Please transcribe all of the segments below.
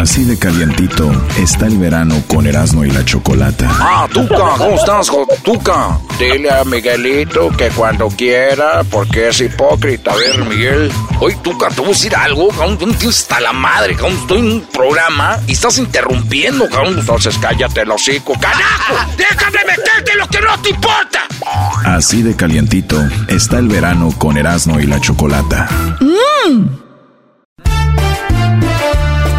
Así de calientito está el verano con Erasmo y la Chocolata. Ah, Tuca, ¿cómo estás, Tuca? Dile a Miguelito que cuando quiera, porque es hipócrita. A ver, Miguel. Oye, Tuca, te voy a decir algo, cabrón. Tú tienes hasta la madre, cabrón. Estoy en un programa y estás interrumpiendo, cabrón. Entonces cállate el hocico. ¡Carajo! ¡Déjame meterte lo que no te importa! Así de calientito está el verano con Erasmo y la Chocolata. ¡Mmm!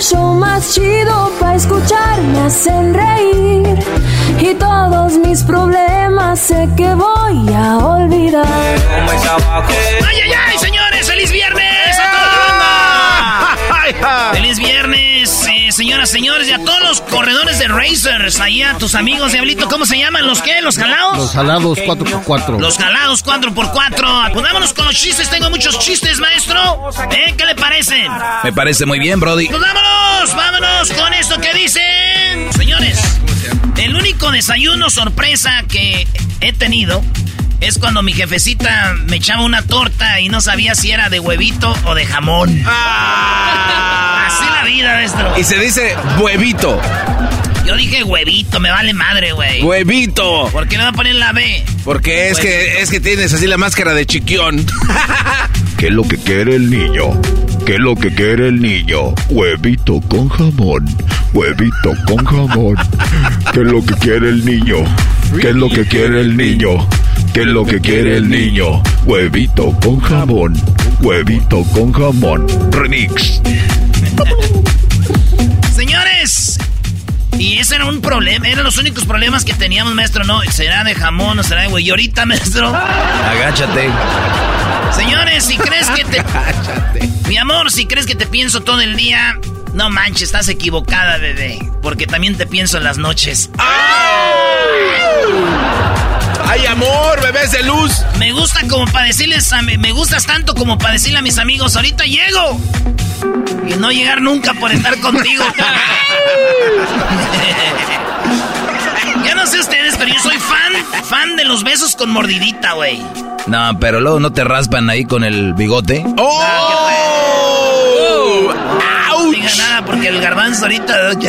el show más chido para escuchar. Me hacen reír y todos mis problemas sé que voy a olvidar. ¡Ay, ay, ay, señores! ¡Feliz viernes a toda la banda! ¡Feliz viernes, señoras, señores! Y a todos los corredores de Racers. Ahí a tus amigos, Diablito, ¿cómo se llaman? ¿Los qué? ¿Los jalados? Los jalados 4x4. Los jalados 4x4. Pues vámonos con los chistes. Tengo muchos chistes, maestro. ¿Eh? ¿Qué le parecen? Me parece muy bien, Brody. Pues vámonos, vámonos con esto que dicen. Señores, el único desayuno sorpresa que he tenido es cuando mi jefecita me echaba una torta y no sabía si era de huevito o de jamón. Así la vida, maestro. Y se dice huevito. Yo dije huevito, me vale madre, güey. Huevito. ¿Por qué no va a poner la B? Porque es que, es que tienes así la máscara de chiquión. ¿Qué es lo que quiere el niño? ¿Qué es lo que quiere el niño? Huevito con jamón. Huevito con jamón. ¿Qué es lo que quiere el niño? ¿Qué es lo que quiere el niño? ¿Qué es lo que quiere el niño? Huevito con jamón. Huevito con jamón. Remix. Señores, y ese era un problema, eran los únicos problemas que teníamos, maestro. No, será de jamón o será de güey. Y ahorita, maestro. Agáchate. Señores, si crees que te. Agáchate. Mi amor, si crees que te pienso todo el día, no manches, estás equivocada, bebé. Porque también te pienso en las noches. ¡Ay, amor, bebés de luz! Me gusta como para decirles a mi- me gustas tanto como para decirle a mis amigos, ahorita llego. Y no llegar nunca por estar contigo. ya no sé ustedes, pero yo soy fan, fan de los besos con mordidita, güey. No, pero luego no te raspan ahí con el bigote. ¡Oh! No diga nada porque el garbanzo ahorita...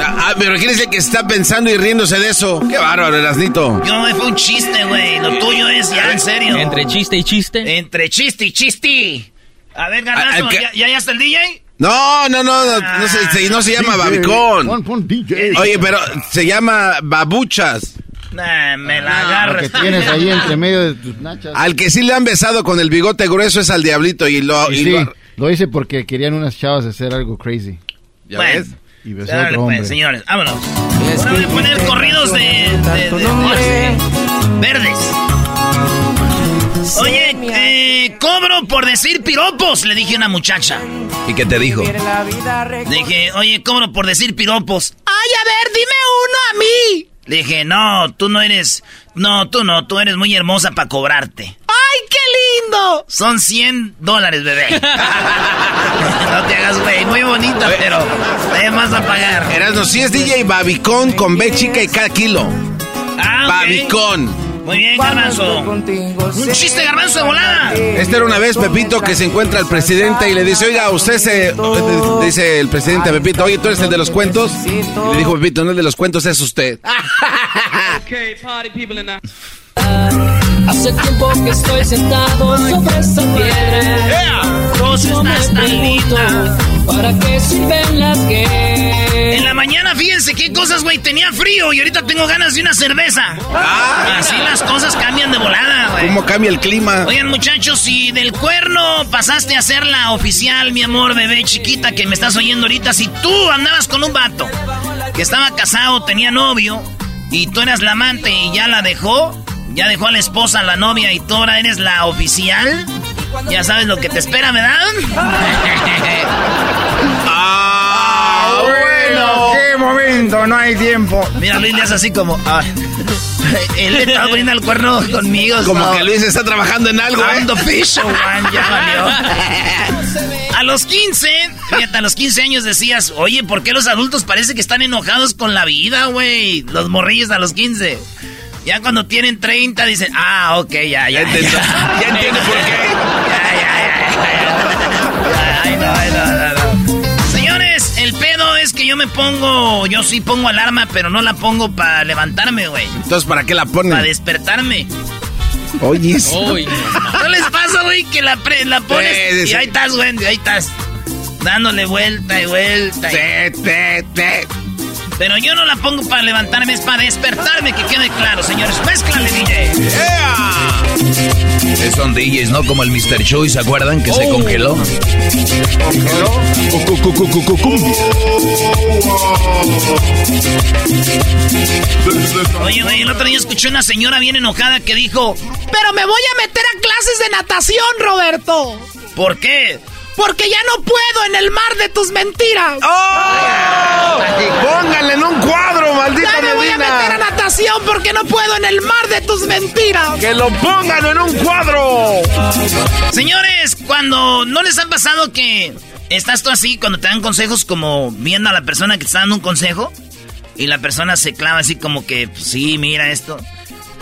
Ah, pero ¿quién es el que está pensando y riéndose de eso? Qué bárbaro, Erasnito. Yo, fue un chiste, güey. Lo tuyo es ya, en serio. Entre chiste y chiste. Entre chiste y chiste. A ver, Ah, garbanzo, ¿qué? ¿ya, ¿ya, ya está el DJ? No, no, no, no, no se, se- no se llama babicón. Oye, pero se llama babuchas. Nah, me la agarro. que tienes ahí entre medio de tus nachas. Al que sí le han besado con el bigote grueso es al diablito y lo... Y y sí, lo- lo hice porque querían unas chavas hacer algo crazy. ¿Ya Bueno. ves? Y besé a Dale, otro pues, hombre. señores, vámonos. Ahora voy a poner corridos de, de- de- de- verdes. Oye, eh, cobro por decir piropos, le dije a una muchacha. ¿Y qué te dijo? Dije, oye, cobro por decir piropos. Ay, a ver, dime uno a mí. Le dije, no, tú no eres, no, tú no, tú eres muy hermosa para cobrarte. Ay, qué lindo! Son 100 dólares, bebé. no te hagas, güey. Muy bonita, pero hay más a pagar. Erasno, si es DJ Babicón con B chica y cada kilo. Ah. Babicón. Muy bien, garbanzo. Un chiste, garbanzo de volada. Este era una vez Pepito que se encuentra el presidente y le dice, oiga, usted se... Dice el presidente a Pepito, oye, tú eres el de los cuentos. Y le dijo Pepito, no el de los cuentos, es usted. Hace tiempo que estoy sentado sobre esa piedra. Vos estás tan linda. ¿Para qué sirven las que? En la mañana, fíjense qué cosas, güey. Tenía frío y ahorita tengo ganas de una cerveza. Así las cosas cambian de volada, güey. ¿Cómo cambia el clima? Oigan, muchachos, si del cuerno pasaste a ser la oficial, mi amor, bebé chiquita que me estás oyendo ahorita, si tú andabas con un vato que estaba casado, tenía novio, y tú eras la amante y ya la dejó, ya dejó a la esposa, a la novia, y tú ahora eres la oficial, ya sabes lo que te espera, ¿verdad? ¡Ah, bueno! ¡Qué momento! No hay tiempo. Mira, Luis le hace así como... ah, él le estaba poniendo el cuerno conmigo. Como so- que Luis está trabajando en algo, ¿eh? fish, man, ya valió. A los 15, fíjate, a los 15 años decías, oye, ¿por qué los adultos parece que están enojados con la vida, güey? Los morrillos a los 15. Ya cuando tienen 30 dicen, ah, ok, ya, ya. Ya entiendo, ya entiendo por qué. Ya, ya, ya, ya, ya. Ay, no, ay, no, no, no. Señores, el pedo es que yo me pongo, yo sí pongo alarma, pero no la pongo para levantarme, güey. Entonces, ¿para qué la Para ponen? despertarme. Oye, ¿No les pasa, güey, que la, pre- la pones Sí, sí, y ahí estás, güey, y ahí estás? Dándole vuelta y vuelta. y- Te, te, te. Pero yo no la pongo para levantarme, es para despertarme, que quede claro, señores. Mézclale, DJ. Eh, Son DJs, ¿no? Como el Mr. Choi, ¿se acuerdan? Que Oh. se congeló. Oye, güey, el otro día escuché una señora bien enojada que dijo... Pero me voy a meter a clases de natación, Roberto. ¿Por qué? Porque ya no puedo en el mar de tus mentiras. ¡Oh! Pónganle en un cuadro, maldita Ya me voy a meter a natación porque no puedo en el mar de tus mentiras. ¡Que lo pongan en un cuadro! Señores, cuando no les ha pasado que estás tú así, cuando te dan consejos como viendo a la persona que te está dando un consejo y la persona se clava así como que, pues, sí, mira esto.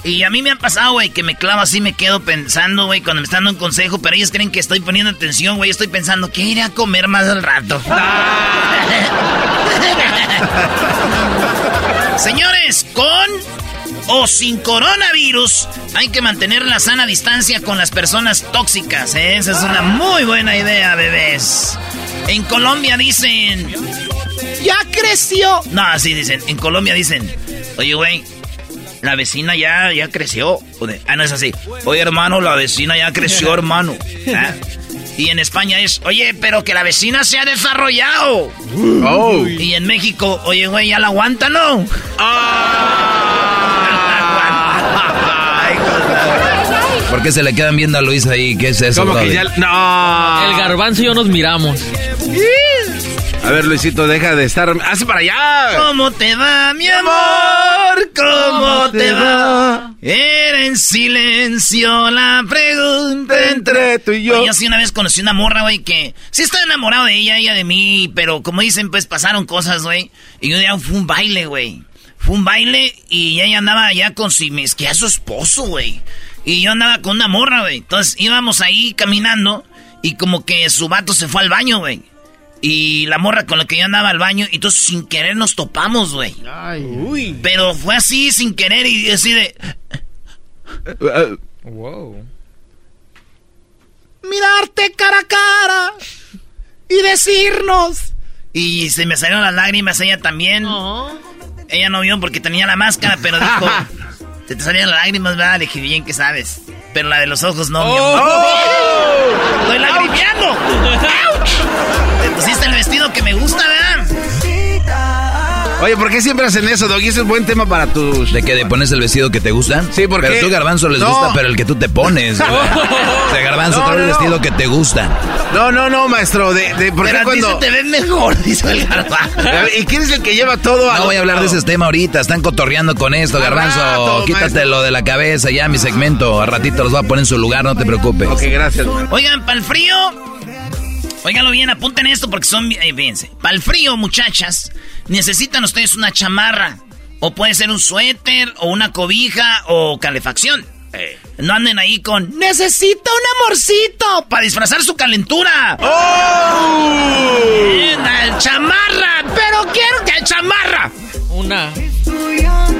Y a mí me ha pasado, güey, que me clavo así, me quedo pensando, güey, cuando me están dando un consejo, pero ellos creen que estoy poniendo atención, güey, estoy pensando, ¿qué iré a comer más al rato? Señores, con o sin coronavirus, hay que mantener la sana distancia con las personas tóxicas. ¿eh? Esa es una muy buena idea, bebés. En Colombia dicen... Ya creció. No, así dicen. En Colombia dicen... Oye, güey, la vecina ya, ya creció. Ah, no es así. Oye, hermano, la vecina ya creció, hermano. Ah. Y en España es, oye, pero que la vecina se ha desarrollado. Oh. Y en México, oye, güey, ya la aguanta, ¿no? ¿Por qué se le quedan viendo a Luis ahí? ¿Qué es eso, ¿Cómo que brody? ya? ¡No! El garbanzo y yo nos miramos. A ver, Luisito, deja de estar... ¡Hace para allá! ¿Cómo te va, mi amor? ¿Cómo te va? Era en silencio la pregunta Entre tú y yo. Oye, sí una vez conocí una morra, güey, que sí estaba enamorado de ella, ella de mí, pero como dicen, pues pasaron cosas, güey. Y un día fue un baile, güey. Fue un baile y ella andaba allá con si me que a su esposo, güey. Y yo andaba con una morra, güey. Entonces íbamos ahí caminando y como que su vato se fue al baño, güey. Y la morra con la que yo andaba al baño, y entonces sin querer nos topamos, güey. Pero fue así sin querer y así de... Wow. mirarte cara a cara y decirnos. Y se me salieron las lágrimas, ella también. Ella no vio porque tenía la máscara, pero dijo, se te salían las lágrimas, ¿verdad? Le dije, bien que sabes. Pero la de los ojos no, mi amor. ¡Estoy lagrimeando! ¡Auch! Te pusiste el vestido que me gusta, ¿verdad? Oye, ¿por qué siempre hacen eso, Doggy? Ese es buen tema para tus... ¿De que ¿De pones el vestido que te gusta? Sí, porque... Pero tú, Garbanzo, les No. gusta, pero el que tú te pones. güey. O sea, Garbanzo, No, trae el no, no. vestido que te gusta. No, no, no, maestro. De, de, ¿Por qué Pero a ti cuando...? se te ve mejor, dice el garbanzo. ¿Y quién es el que lleva todo a No voy a hablar de ese tema ahorita. Están cotorreando con esto, Garbanzo. rato, Quítatelo de la cabeza ya, mi segmento. A ratito los voy a poner en su lugar, no te preocupes. Ok, gracias. Oigan, para el frío. Óiganlo bien, apunten esto porque son. Eh, fíjense. Para el frío, muchachas, necesitan ustedes una chamarra. O puede ser un suéter, o una cobija, o calefacción. No anden ahí con. Necesito un amorcito para disfrazar su calentura. ¡Oh! Chamarra, pero quiero que chamarra. Una.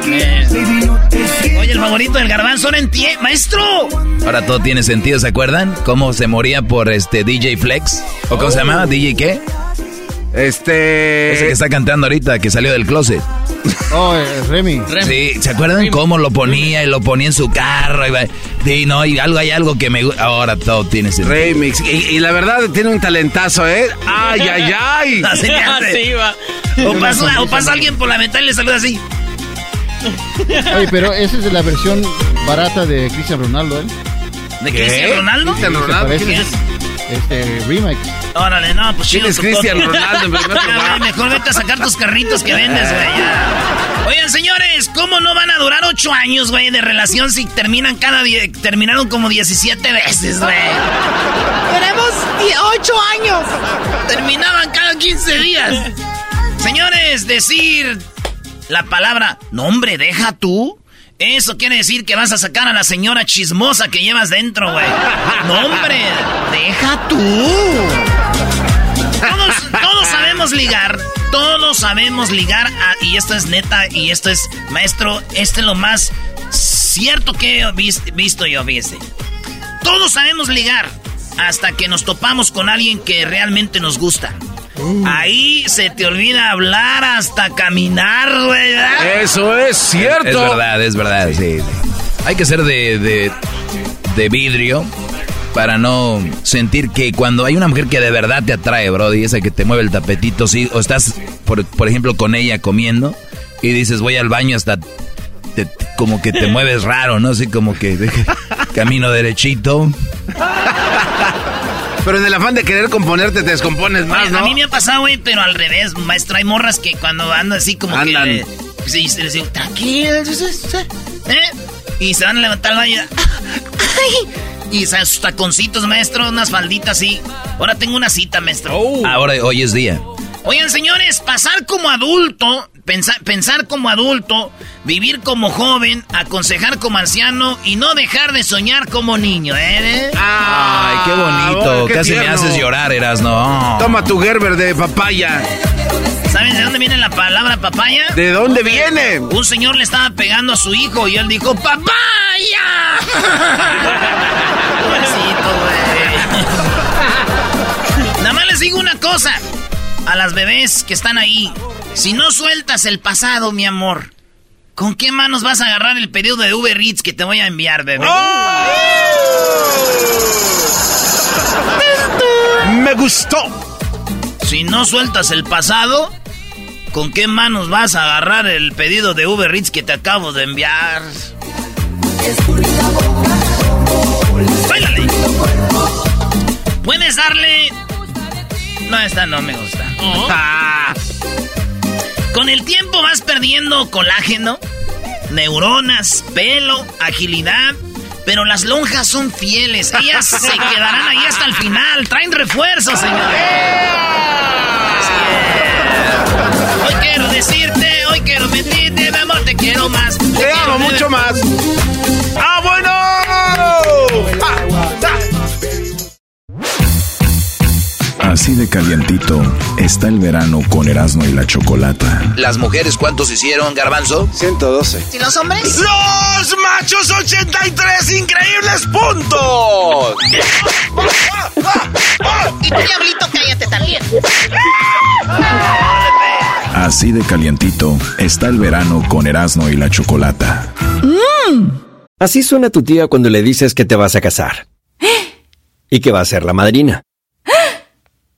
Eh. Oye, el favorito del garbanzo no entiende. Maestro. Ahora todo tiene sentido, ¿se acuerdan? ¿Cómo se moría por este DJ Flex? ¿O cómo se llamaba? ¿DJ qué? Este... Ese que está cantando ahorita, que salió del closet. Oh, eh, Remy. Sí, ¿se acuerdan cómo lo ponía y lo ponía en su carro? Y, va- sí, no, y algo hay algo que me gusta. Ahora todo tiene sentido. Remix. Y, y la verdad tiene un talentazo, ¿eh? ¡Ay, ay, ay! Así va. O pasa, o pasa alguien por la ventana y le saluda así. Oye, pero esa es la versión barata de Cristian Ronaldo, ¿eh? ¿De ¿Qué? Cristian Ronaldo? Cristian ¿Te Ronaldo. parece? Este, remix. Órale, no, pues ¿Quién chido. es Cristian. Ronaldo en primer lugar? güey, Mejor vete a sacar tus carritos que vendes, güey. Oigan, señores, ¿cómo no van a durar ocho años, güey, de relación si terminan cada die- terminaron como 17 veces, güey? Tenemos ocho años. Terminaban cada 15 días. Señores, decir la palabra, no hombre, deja tú. Eso quiere decir que vas a sacar a la señora chismosa que llevas dentro, güey. No, hombre, deja tú. Todos, todos sabemos ligar. Todos sabemos ligar. a- y esto es neta. Y esto es, maestro, este es lo más cierto que he vis- visto yo, fíjese. Todos sabemos ligar. Hasta que nos topamos con alguien que realmente nos gusta. Ahí se te olvida hablar hasta caminar, güey. ¿verdad? Eso es cierto. Es verdad, es verdad, sí. Hay que ser de, de, de vidrio para no sentir que cuando hay una mujer que de verdad te atrae, bro, y esa que te mueve el tapetito, sí, o estás, por, por ejemplo, con ella comiendo y dices, voy al baño hasta... te- como que te mueves raro, ¿no? Así como que camino derechito. Pero en el afán de querer componerte te descompones más, Oye, ¿no? A mí me ha pasado, güey, pero al revés, maestro. Hay morras que cuando andan así como Andan. que... sí, sí, les digo, tranquilo, ¿eh? Y se van a levantar el baño. ¡Ay! Y sus taconcitos, maestro, unas falditas así. Ahora tengo una cita, maestro. Ahora, hoy es día. Oigan, señores, pasar como adulto, pensar, pensar como adulto, vivir como joven, aconsejar como anciano y no dejar de soñar como niño, ¿eh? Ay, qué bonito. bueno, qué Casi me haces llorar, eras, no. Toma tu Gerber de papaya. ¿Saben de dónde viene la palabra papaya? ¿De dónde viene? Un señor le estaba pegando a su hijo y él dijo, ¡Papaya! Nada más les digo una cosa. A las bebés que están ahí. Si no sueltas el pasado, mi amor, ¿con qué manos vas a agarrar el pedido de Uber Eats que te voy a enviar, bebé? Me gustó. Si no sueltas el pasado, ¿con qué manos vas a agarrar el pedido de Uber Eats que te acabo de enviar? ¡Báilale! Puedes darle... No, esta no me gusta. Ah. Con el tiempo vas perdiendo colágeno, neuronas, pelo, agilidad, pero las lonjas son fieles. Ellas se quedarán ahí hasta el final. Traen refuerzos, señores. Es. Hoy quiero decirte, hoy quiero mentirte, mi amor, te quiero más. Te amo mucho más. Así de calientito está el verano con Erasmo y la Chocolata. ¿Las mujeres cuántos hicieron, Garbanzo? 112. ¿Y los hombres? ¡Los machos 83 increíbles puntos! Y tú, diablito, cállate también. Así de calientito está el verano con Erasmo y la Chocolata. Así suena tu tía cuando le dices que te vas a casar. Y que va a ser la madrina.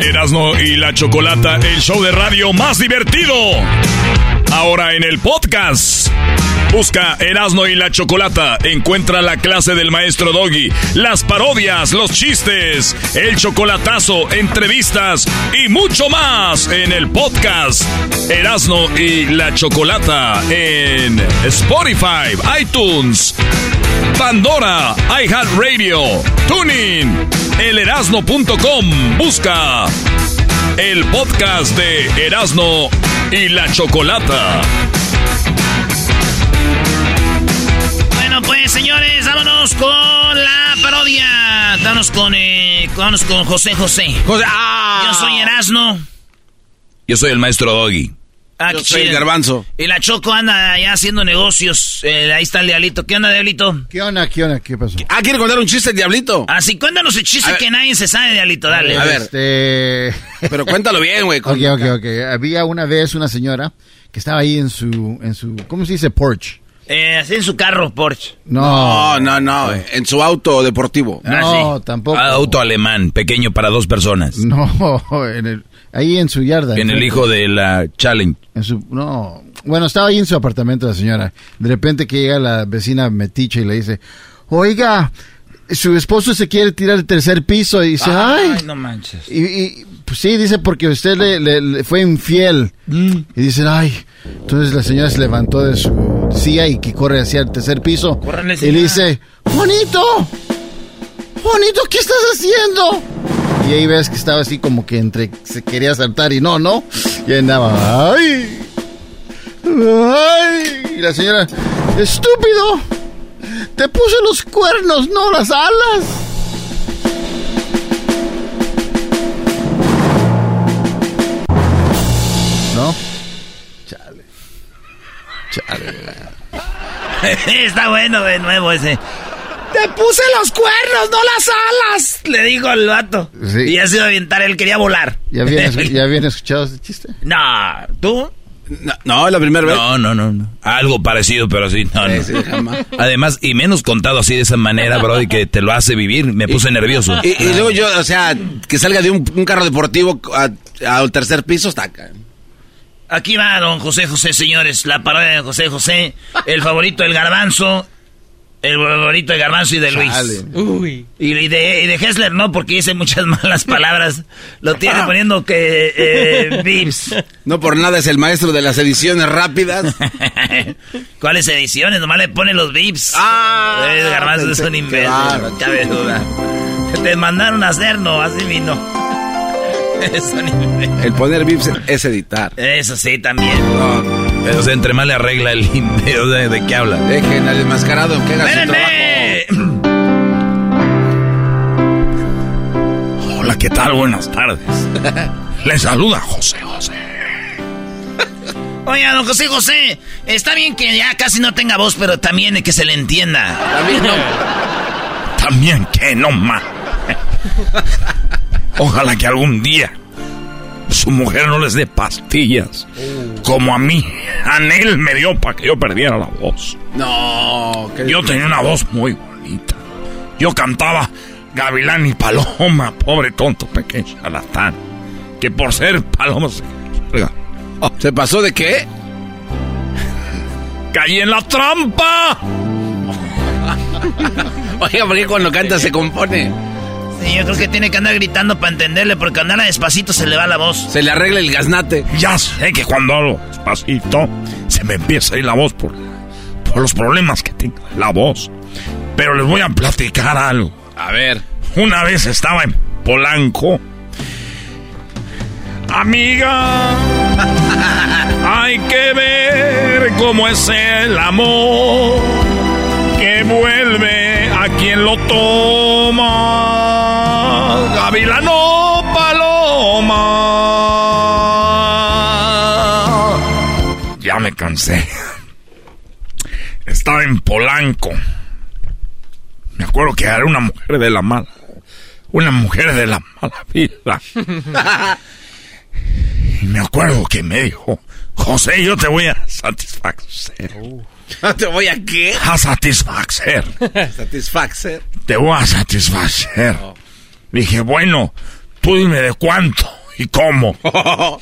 Erasmo y la Chocolata, el show de radio más divertido. Ahora en el podcast. Busca Erasmo y la Chocolata. Encuentra la clase del maestro Doggy, las parodias, los chistes, el chocolatazo, entrevistas y mucho más en el podcast Erasmo y la Chocolata en Spotify, iTunes, Pandora, iHeartRadio, Tuning, elerasno.com. Busca el podcast de Erasmo y la Chocolata. Señores, vámonos con la parodia. Vámonos con, eh, vámonos con José José. ah. Yo soy Erasno. Yo soy el maestro Doggy. Ah, Yo soy el garbanzo. Y la Choco anda ya haciendo negocios. Eh, ahí está el diablito. ¿Qué onda, diablito? ¿Qué onda, qué onda, qué pasó? Ah, ¿quiere contar un chiste, diablito? Así, cuéntanos el chiste A ver. que nadie se sabe, diablito. Dale. A ver. Este... Pero cuéntalo bien, güey. Ok, ok, ok. Había una vez una señora que estaba ahí en su, en su, ¿cómo se dice? Porch. Eh, así en su carro, Porsche. No, no, no. En su auto deportivo. No, Ah, tampoco. Auto alemán, pequeño para dos personas. No, en el, ahí en su yarda. En el hijo de la Challenge. En su, no, bueno, estaba ahí en su apartamento la señora. De repente que llega la vecina metiche y le dice, oiga, su esposo se quiere tirar el tercer piso y dice, ay, no manches. y, y, pues sí, dice porque usted le, le- le fue infiel. Y dicen, ay, entonces la señora se levantó de su silla y que corre hacia el tercer piso. Y le dice, Juanito, Juanito, ¿qué estás haciendo? Y ahí ves que estaba así como que entre se quería saltar y no, no. Y andaba, ay, ay. Y la señora, estúpido, te puse los cuernos, no las alas. ¿No? Está bueno de nuevo ese. Te puse los cuernos, no las alas. Le dijo al vato. Sí. Y ya se iba a aventar, él quería volar. ¿Ya habían, ¿Ya habían escuchado ese chiste? No, ¿tú? No, no, la primera vez. No, no, no, no. Algo parecido, pero sí, no, no. Sí, sí, jamás. Además, y menos contado así de esa manera, bro, y que te lo hace vivir. Me puse nervioso. Y, y luego yo, o sea, que salga de un, un carro deportivo al tercer piso, está acá. Aquí va don José José, señores. La parodia de José José. El favorito del garbanzo. El favorito de garbanzo y de Luis. Chale. Uy. Y, y de, y de Hessler no, porque dice muchas malas palabras. Lo tiene poniendo que... Eh, Vips. No por nada es el maestro de las ediciones rápidas. ¿Cuáles ediciones? Nomás le pone los Vips. Ah, el garbanzo es un imbécil. No cabe duda. Te mandaron a hacer, no, así vino. El poner VIPs es editar. Eso sí, también. No, O sea, entre más le arregla el ¿de, de qué habla? Dejen al desmascarado que haga su ¡Espérenme! Hola, ¿qué tal? Buenas tardes. Le saluda José José. Oiga, don José José, está bien que ya casi no tenga voz, pero también que se le entienda. También no. También que no más. Ojalá que algún día su mujer no les dé pastillas. Como a mí. Anel me dio para que yo perdiera la voz. No, que Yo tenía una voz muy bonita. Yo cantaba Gavilán y Paloma, pobre tonto pequeño charlatán. Que por ser paloma se... ¿Se pasó de qué? ¡Caí en la trampa! Oiga, ¿por qué cuando canta se compone? Sí, yo creo que tiene que andar gritando para entenderle, porque habla despacito se le va la voz. Se le arregla el gaznate. Ya sé que cuando hablo despacito se me empieza a ir la voz por, por los problemas que tengo en la voz. Pero les voy a platicar algo. A ver. Una vez estaba en Polanco. Amiga, hay que ver cómo es el amor que vuelve a quien lo toma. Gavilano Paloma. Ya me cansé. Estaba en Polanco. Me acuerdo que era una mujer de la mala. Una mujer de la mala vida. Y me acuerdo que me dijo, José, yo te voy a satisfacer. ¿Te voy a qué? A satisfacer. Satisfacer. Te voy a satisfacer. Dije, bueno, tú dime de cuánto y cómo.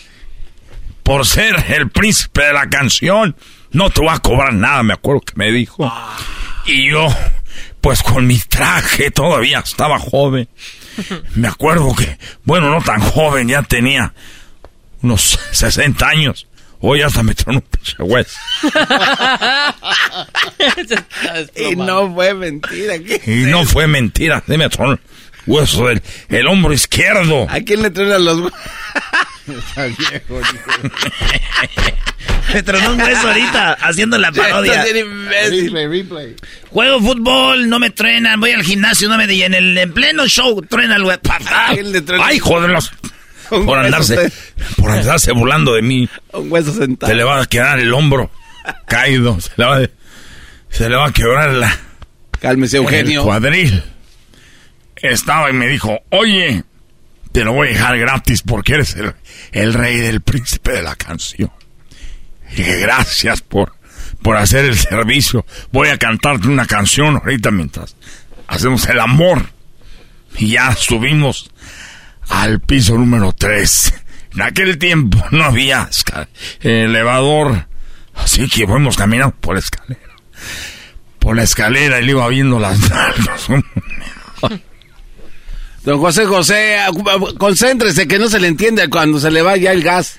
Por ser el príncipe de la canción, no te voy a cobrar nada, me acuerdo que me dijo. Y yo, pues con mi traje todavía estaba joven. Me acuerdo que, bueno, no tan joven, ya tenía unos 60 años. Hoy hasta me tronó un pinche hueso. y no fue mentira. Y no fue mentira, se me tronó hueso del el hombro izquierdo. ¿A quién le truenan los huesos? Me tronó un hueso ahorita haciendo la parodia. Replay, replay. Juego fútbol, no me truenan, voy al gimnasio, no me... Y en el en pleno show truena el hueso. ¿A quién le truena? Ay, joder, los- por andarse, por andarse burlando de mí. Un hueso sentado. Se le va a quedar el hombro caído, se le va, a- se le va a quebrar la, Cálmese, el cuadril. Estaba y me dijo, oye, te lo voy a dejar gratis porque eres el, el rey del príncipe de la canción. Y dije, gracias por, por hacer el servicio. Voy a cantarte una canción ahorita mientras hacemos el amor. Y ya subimos al piso número 3. En aquel tiempo no había elevador, así que fuimos caminando por la escalera. Por la escalera y le iba viendo las nalgas. Don José José, concéntrese que no se le entiende cuando se le va ya el gas.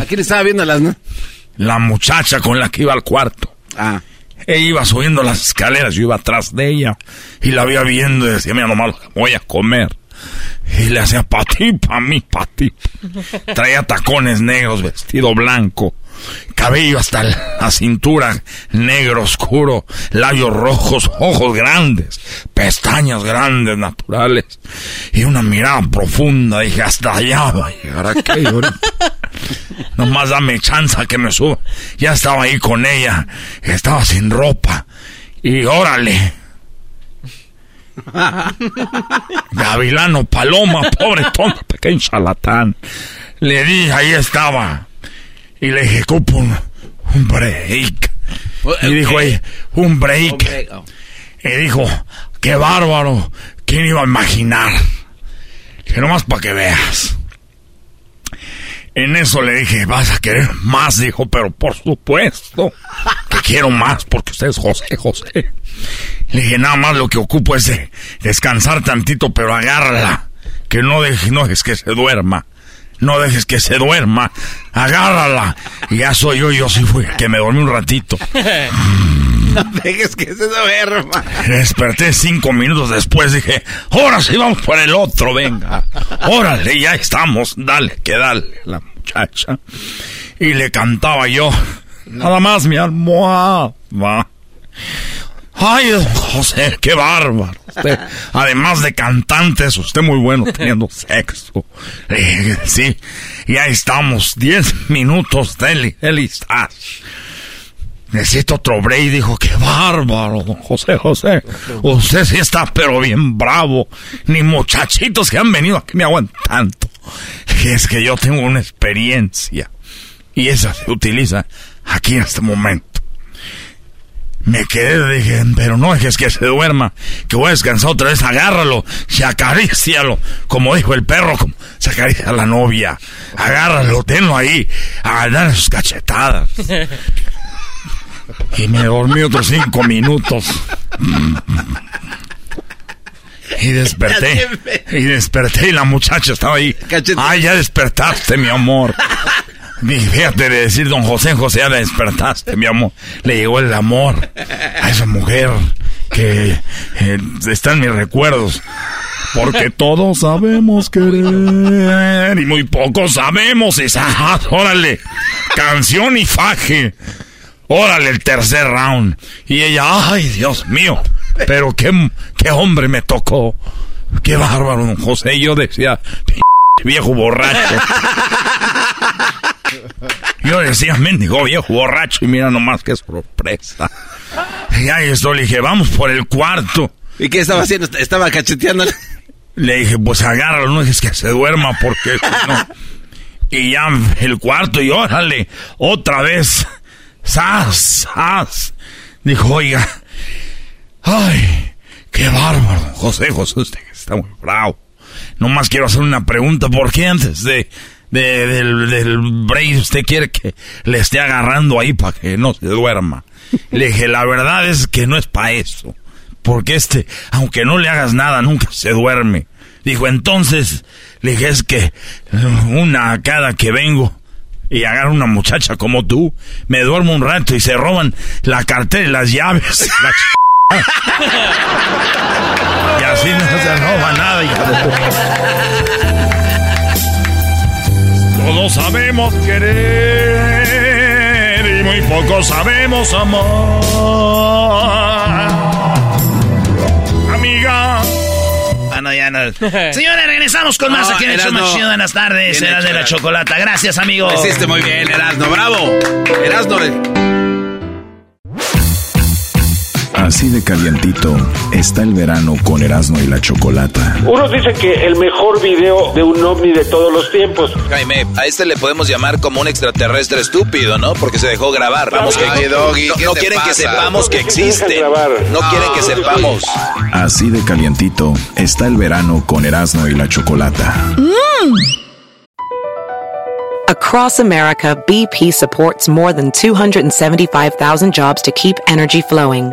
Aquí le estaba viendo las... ¿no? La muchacha con la que iba al cuarto. Ah. Ella iba subiendo las escaleras, yo iba atrás de ella. Y la veía viendo y decía, mira nomás voy a comer. Y le hacía pa' ti, pa' mí, pa' ti. Traía tacones negros, vestido blanco. Cabello hasta la cintura, negro oscuro, labios rojos, ojos grandes, pestañas grandes, naturales, y una mirada profunda. Dije, hasta allá va a llegar aquello. Nomás dame chance que me suba. Ya estaba ahí con ella, estaba sin ropa, y órale. Gavilano, paloma, pobre tonto, pequeño charlatán. Le di, ahí estaba. Y le dije, cupo un, un break. Y dijo ella, un break. Y dijo, qué bárbaro. ¿Quién iba a imaginar? Que nomás para que veas. En eso le dije, vas a querer más, dijo, pero por supuesto que quiero más porque usted es José José. Le dije, nada más lo que ocupo es de descansar tantito, pero agárrala. Que no dejes, no dejes que se duerma. No dejes que se duerma. Agárrala. Y ya soy yo, yo sí fui, que me dormí un ratito. No dejes que se duerma. Desperté cinco minutos después, dije, ahora sí vamos por el otro, venga. Órale, ya estamos, dale, que dale, la muchacha. y le cantaba yo. Nada más mi almohada. Ay, don José, qué bárbaro. Usted, además de cantante, es usted muy bueno teniendo sexo. Eh, sí, y ahí estamos, diez minutos, Deli, está. Necesito otro break, dijo, qué bárbaro, don José José. Usted sí está, pero bien bravo. Ni muchachitos que han venido aquí me aguantan tanto. Es que yo tengo una experiencia. Y esa se utiliza aquí en este momento. Me quedé, dije, pero no es que se duerma, que voy a descansar otra vez, agárralo, se acarícialo, como dijo el perro, como se acaricia a la novia, agárralo, tenlo ahí, a dar sus cachetadas. Y me dormí otros cinco minutos. Y desperté. Y desperté y la muchacha estaba ahí. Ay, ya despertaste, mi amor. Fíjate de decir, don José, José, ya despertaste, mi amor. Le llegó el amor a esa mujer que eh, está en mis recuerdos. Porque todos sabemos querer y muy pocos sabemos esa. Órale, canción y faje. Órale, el tercer round. Y ella, ay, Dios mío, pero qué, qué hombre me tocó. Qué bárbaro, don José. Y yo decía, viejo borracho. Yo decía, mendigo viejo borracho, y mira nomás qué sorpresa. Y ahí estoy, le dije, vamos por el cuarto. ¿Y qué estaba haciendo? ¿Estaba cacheteando? Le dije, pues agárralo, no es que se duerma porque no. Y ya el cuarto, y órale, otra vez. ¡Sas! ¡Sas! Dijo, oiga, ay, qué bárbaro, José, José, usted está muy bravo. Nomás quiero hacer una pregunta, ¿por qué antes de de, del, del usted quiere que le esté agarrando ahí para que no se duerma. Le dije, la verdad es que no es para eso. Porque este, aunque no le hagas nada, nunca se duerme. Dijo, entonces, le dije, es que una cada que vengo y agarro una muchacha como tú, me duermo un rato y se roban la cartera y las llaves. y así no se roba nada, todos sabemos querer y muy pocos sabemos amar. Amiga. Ah, no, ya no. Señores, regresamos con más aquí en el show más chido. Buenas tardes, Eras de la Chocolata. Gracias, amigo. hiciste muy bien, Erasno. Bravo. Erasno. Así de calientito está el verano con Erasmo y la Chocolata. Unos dicen que el mejor video de un ovni de todos los tiempos. Jaime, a este le podemos llamar como un extraterrestre estúpido, ¿no? Porque se dejó grabar. Vamos, que, no, quieren que sepamos que existe. No quieren que sepamos. Así de calientito está el verano con Erasmo y la Chocolata. Mm. Across America, BP supports more than 275,000 jobs to keep energy flowing.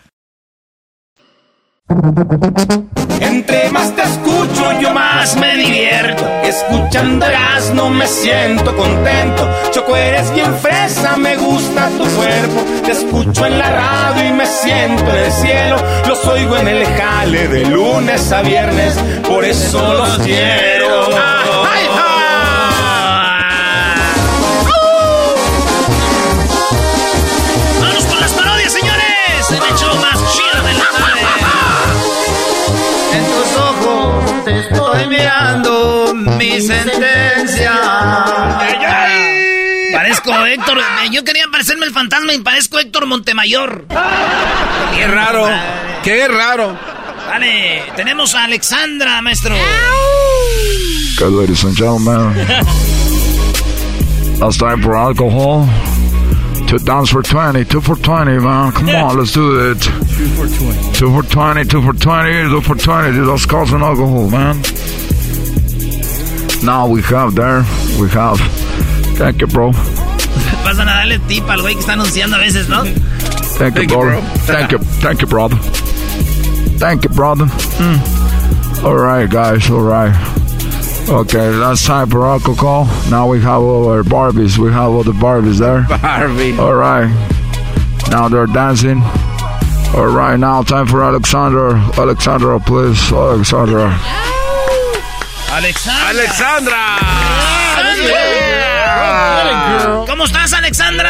Entre más te escucho, yo más me divierto. Escuchandolas no me siento contento. Choco, eres bien fresa, me gusta tu cuerpo. Te escucho en la radio y me siento en el cielo. Los oigo en el jale de lunes a viernes, por eso los quiero. ¡Ay, ¡Vamos con las parodias, señores! ¡El hecho más chido de la mi sentencia. Parezco Héctor. eh, Yo quería parecerme el fantasma y parezco Héctor Montemayor. Qué raro. Qué raro. Vale, tenemos a Alexandra, maestro. Okay, ladies and gentlemen. It's time for alcohol. To dance for 20, two for 20, man. Come on, let's do it. Two for 20. Two for 20, two for 20, two for 20. That's causing alcohol, man. Now we have there, we have. Thank you, bro. Pasan a darle tip al güey que está anunciando a veces, ¿no? Thank, you, bro. Thank you, thank you, brother. Thank you, brother. Mm. All right, guys, all right. Okay, that's time for alcohol. Now we have all our Barbies. We have all the Barbies there. Barbie. All right. Now they're dancing. All right, now time for Alexander. Alexandra, please. Alexandra. Alexandra. Alexandra. ¿Cómo estás, Alexandra?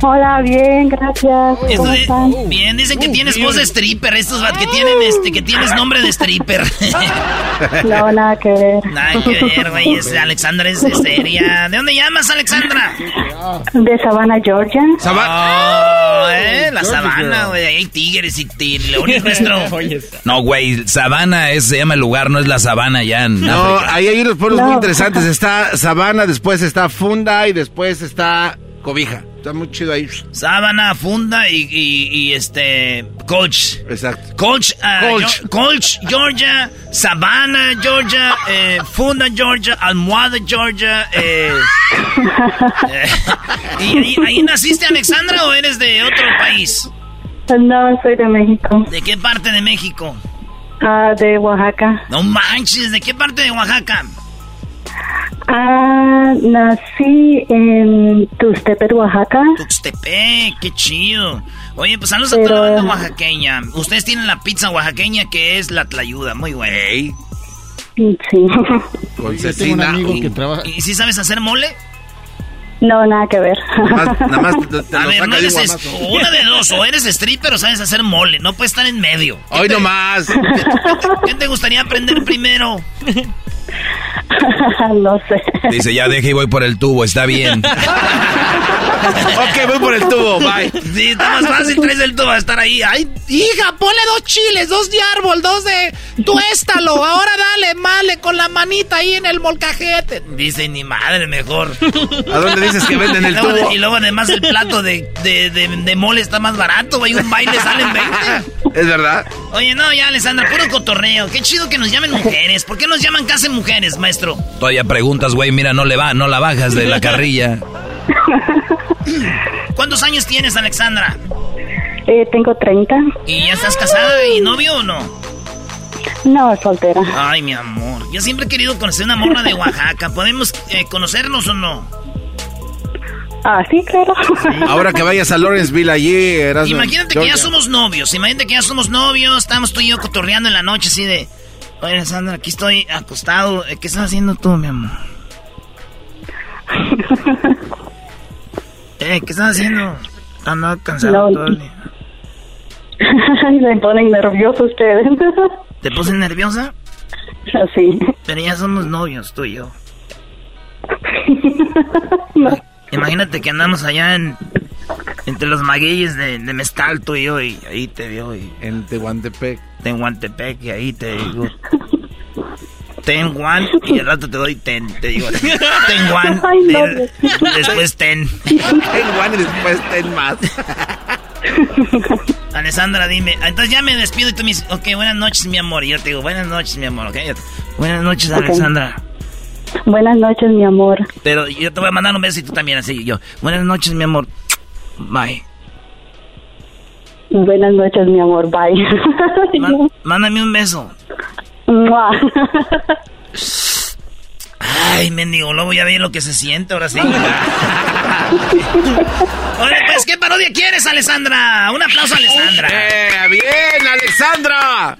Hola, bien, gracias. ¿Cómo de- están? bien, dicen que tienes voz de stripper, estos que tienen este, que tienes nombre de stripper. No, nada que ver. Nada que ver, güey. es- Alexandra es, es seria. ¿De dónde llamas, Alexandra? De Savannah, Georgia. Oh, eh, la sabana, güey. Ahí hay tigres y, y leones nuestro. No, güey, Sabana es, se llama el lugar, no es la sabana ya en No, África. ahí hay unos pueblos muy interesantes. Está Sabana, después está Funda y después está Cobija. Está muy chido ahí. Sábana, funda y, y, y, este. Coach. Exacto. Coach, ah, Colch. Yo- Colch, Georgia. Savannah, Georgia. eh, funda, Georgia. Almohada, Georgia. eh, eh, ¿Y ahí, ahí naciste, Alexandra, o eres de otro país? No, soy de México. ¿De qué parte de México? Ah, de Oaxaca. No manches, ¿de qué parte de Oaxaca? Ah, nací en Tuxtepec, Oaxaca. Tuxtepec, qué chido. Oye, pues saludos a Pero- toda la banda oaxaqueña. Ustedes tienen la pizza oaxaqueña que es la tlayuda, muy buena. Sí. Con Yo tengo un amigo que trabaja. ¿Y si sabes hacer mole? No, nada que ver. Nada más te, te A ver, no eres es- una de dos, o eres stripper o sabes hacer mole, no puedes estar en medio. ¿Qué Hoy te- nomás. ¿Qué te gustaría aprender primero? no sé. Dice, ya deje y voy por el tubo, está bien. ok, voy por el tubo, bye. Sí, está más fácil, traes el tubo a estar ahí. Ay, Hija, ponle dos chiles, dos de árbol, dos de tuéstalo. Ahora dale, male con la manita ahí en el molcajete. dice ni madre, mejor. ¿A dónde dices que venden el Y luego- tubo? Y luego además el plato de, de, de- de mole está más barato, güey. Un baile salen 20. Es verdad. Oye, no, ya, Alessandra, puro cotorreo. Qué chido que nos llamen mujeres. ¿Por qué nos llaman casi mujeres, maestro? Todavía preguntas, güey, mira, no le va, no la bajas de la carrilla. ¿Cuántos años tienes, Alexandra? Eh, tengo 30. ¿Y ya estás casada y novio o no? No, soltera. Ay, mi amor. Yo siempre he querido conocer una morra de Oaxaca. ¿Podemos eh, conocernos o no? Ah, sí, claro. Ahora que vayas a Lawrenceville allí, eras Imagínate que ya somos novios. Imagínate que ya somos novios. Estamos tú y yo cotorreando en la noche así de... Oye, Alexandra, aquí estoy acostado. Eh, ¿Qué estás haciendo tú, mi amor? Eh, ¿qué estás haciendo? Ando cansado No. todo el día. Me ponen nervioso ustedes. ¿Te puse nerviosa? Así. Pero ya somos novios, tú y yo. Imagínate que andamos allá en... Entre los magueyes de, de Mezcal, tú y yo, y ahí te veo, y... En Tehuantepec. Tehuantepec, y ahí te digo... Ten one, y al rato te doy ten, te digo. Ten después ten. Ten one y después ten más. Alessandra, dime. Entonces ya me despido y tú me dices, ok, buenas noches, mi amor. Y yo te digo, buenas noches, mi amor, ok. Buenas noches, Ok. Alexandra. Buenas noches, mi amor. Pero yo te voy a mandar un beso y tú también, así yo. Buenas noches, mi amor. Bye. Buenas noches, mi amor. Bye. Ma- mándame un beso. Ay, mendigo, luego ya vi lo que se siente, ahora sí. Oye, pues, ¿qué parodia quieres, Alessandra? Un aplauso a Alessandra. Eh, bien, Alexandra.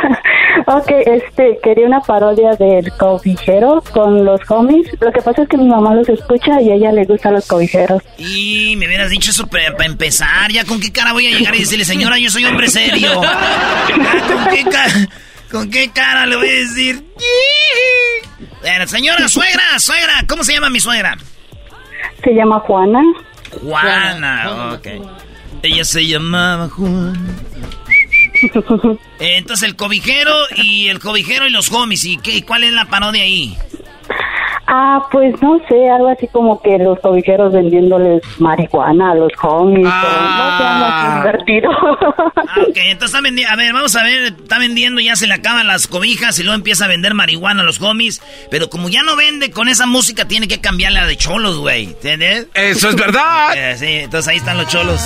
ok, este, quería una parodia del cobijero con los homies. Lo que pasa es que mi mamá los escucha y a ella le gustan los cobijeros. Y me hubieras dicho eso para empezar. ¿Ya con qué cara voy a llegar y decirle, señora, yo soy hombre serio? ¿Ya ¿Con qué, ca- ¿Con qué cara le voy a decir? Bueno, señora, suegra, suegra, ¿cómo se llama mi suegra? Se llama Juana. Juana, ok. Ella se llamaba Juana. Eh, Entonces el cobijero y el cobijero y los homies. ¿Y qué, cuál es la parodia ahí? Ah, pues no sé, algo así como que los cobijeros vendiéndoles marihuana a los homies. o no sé, algo así divertido. Ah, ok, entonces está vendiendo. A ver, vamos a ver. Está vendiendo, ya se le acaban las cobijas y luego empieza a vender marihuana a los homies. Pero como ya no vende con esa música, tiene que cambiarla de cholos, güey. ¿Entiendes? Eso es verdad. Eh, sí, entonces ahí están los cholos.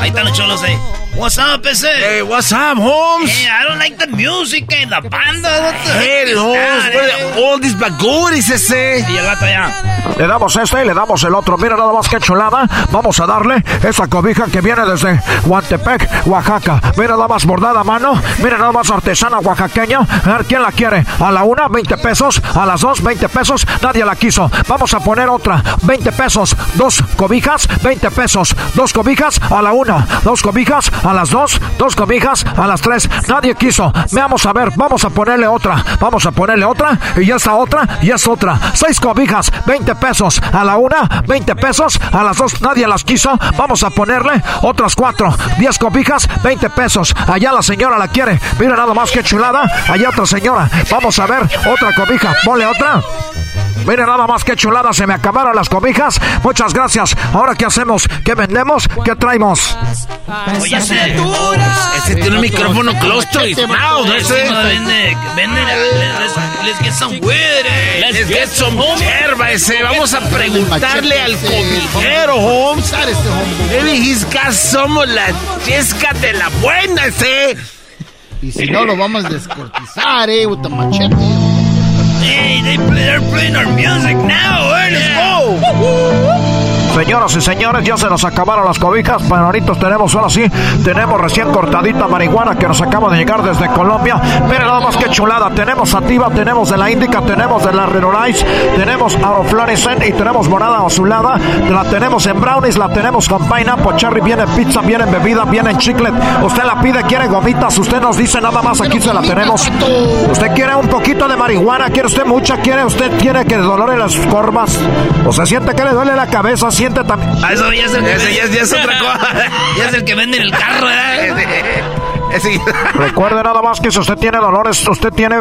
Ahí están los cholos, eh. What's up, ese? Hey, what's up, Holmes? Hey, I don't like the music, eh, la banda. what the Hey, where eh? the- all these baguris, ese. Y el vato allá. Le damos este y le damos el otro. Mira nada más que chulada. Vamos a darle esa cobija que viene desde Guantepec, Oaxaca. Mira nada más bordada a mano. Mira nada más artesana oaxaqueña. A ver quién la quiere. A la una, 20 pesos. A las dos, 20 pesos. Nadie la quiso. Vamos a poner otra. 20 pesos. Dos cobijas, 20 pesos. Dos cobijas a la una. Dos cobijas a las dos. Dos cobijas a las tres. Nadie quiso. Veamos a ver. Vamos a ponerle otra. Vamos a ponerle otra. Y ya está otra. Y es otra. Seis cobijas, 20 pesos. A la una, 20 pesos. A las dos, nadie las quiso. Vamos a ponerle otras cuatro. 10 cobijas, 20 pesos. Allá la señora la quiere. Mira nada más que chulada. Allá otra señora. Vamos a ver otra cobija. Ponle otra. Mira nada más que chulada, se me acabaron las cobijas. Muchas gracias. Ahora qué hacemos? ¿Qué vendemos? ¿Qué traemos? Oye, ese. Ese tiene un micrófono close to his mouth, Ese vende. Vende. Let's, get some weed. eh. Let's get some hierba ese. Vamos a preguntarle al cobijero, Holmes. Maybe he's got some of la chesca de la buena ese. Y si no, lo vamos a descortizar, eh, with the machete. Hey, they play, they're playing our music now. eh, Let's go. Señoras y señores, ya se nos acabaron las cobijas. Pero ahorita tenemos, ahora sí, tenemos recién cortadita marihuana que nos acaba de llegar desde Colombia. Miren nada más que chulada. Tenemos sativa, tenemos de la índica, tenemos de la Renolais, tenemos Auroflorescent y tenemos morada azulada. La tenemos en brownies, la tenemos con pineapple, cherry, viene en pizza, viene en bebida, viene en chiclet. Usted la pide, quiere gomitas, usted nos dice nada más, aquí se la tenemos. Usted quiere un poquito de marihuana, quiere usted mucha, quiere usted, quiere que le dolor en las corvas. O se siente que le duele la cabeza, siente también. Ah, eso ya es el que vende- ya es- ya es otra cosa. ya es el que vende en el carro, ¿verdad? Ese- Recuerde nada más que si usted tiene dolores, usted tiene,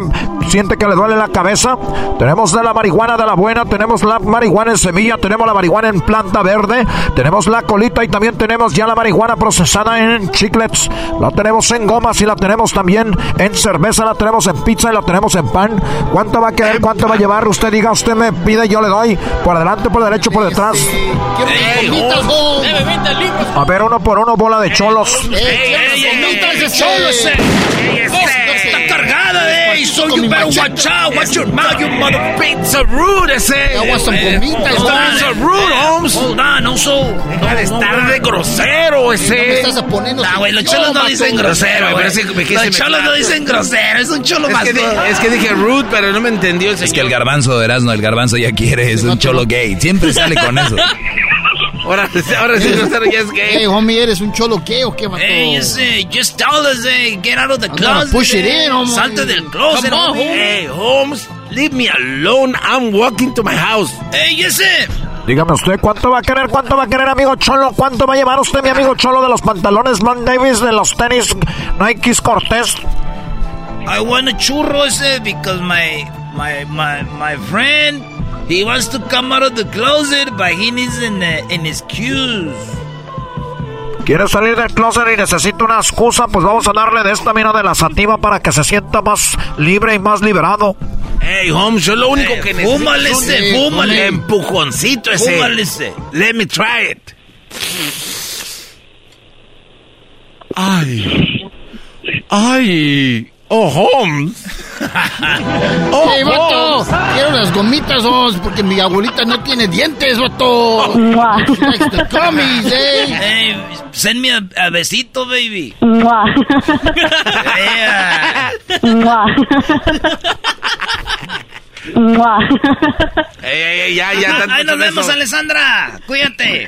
siente que le duele la cabeza, tenemos de la marihuana de la buena, tenemos la marihuana en semilla, tenemos la marihuana en planta verde, tenemos la colita y también tenemos ya la marihuana procesada en chiclets, la tenemos en gomas y la tenemos también en cerveza, la tenemos en pizza y la tenemos en pan. ¿Cuánto va a querer? ¿Cuánto va a llevar? Usted diga, usted me pide, yo le doy, por adelante, por derecho, por detrás. A ver, uno por uno, bola de cholos. Cholo ese. Está cargada, eh. So you better watch out. Watch your mouth, you mother Pizza rude ese. I want some Holmes. Pizza rude, Holmes. Hold on, also. Deja de estar de grosero No me ese. estás poniendo Nah, güey, los cholos no dicen grosero, güey. es que Los cholos no dicen grosero, es un cholo Es más. que, es que dije rude, pero no me entendió el Es que el garbanzo de Erasmo, el garbanzo ya quiere, es un cholo gay. Siempre sale con eso. Ahora, ahora sí grosero ya es Hey, gay. homie, ¿eres un cholo qué o qué, vato? Hey, ese, just tell us, eh, get out of the I'm closet. push it eh. in, homie. Salte del closet, Come on, homie. Hey, Holmes, leave me alone. I'm walking to my house. Hey, ese. Dígame usted, ¿cuánto va a querer? ¿Cuánto va a querer, amigo Cholo? ¿Cuánto va a llevar usted, mi amigo Cholo, de los pantalones Van Davis, de los tenis Nikes Cortés? I want a churro ese because my, my, my, my friend, he wants to come out of the closet, but he needs an, uh, an excuse. ¿Quiere salir del closet y necesita una excusa? Pues vamos a darle de esta mina de la sativa para que se sienta más libre y más liberado. Hey, Holmes, yo lo único Eh, que necesito fúmale es un ese, fúmale. empujoncito ese. Fúmale ese. Let me try it. Ay. Ay. Oh, Holmes. Oh, Hey, vato, Holmes. quiero las gomitas, Holmes, porque mi abuelita no tiene dientes, vato. The gummies, eh. Hey, send me a, a besito, baby. Mua. Yeah. Mua. Mua. Ey, ey, ey, ya, ya. tanto Ahí nos vemos, eso. Alessandra. Cuídate.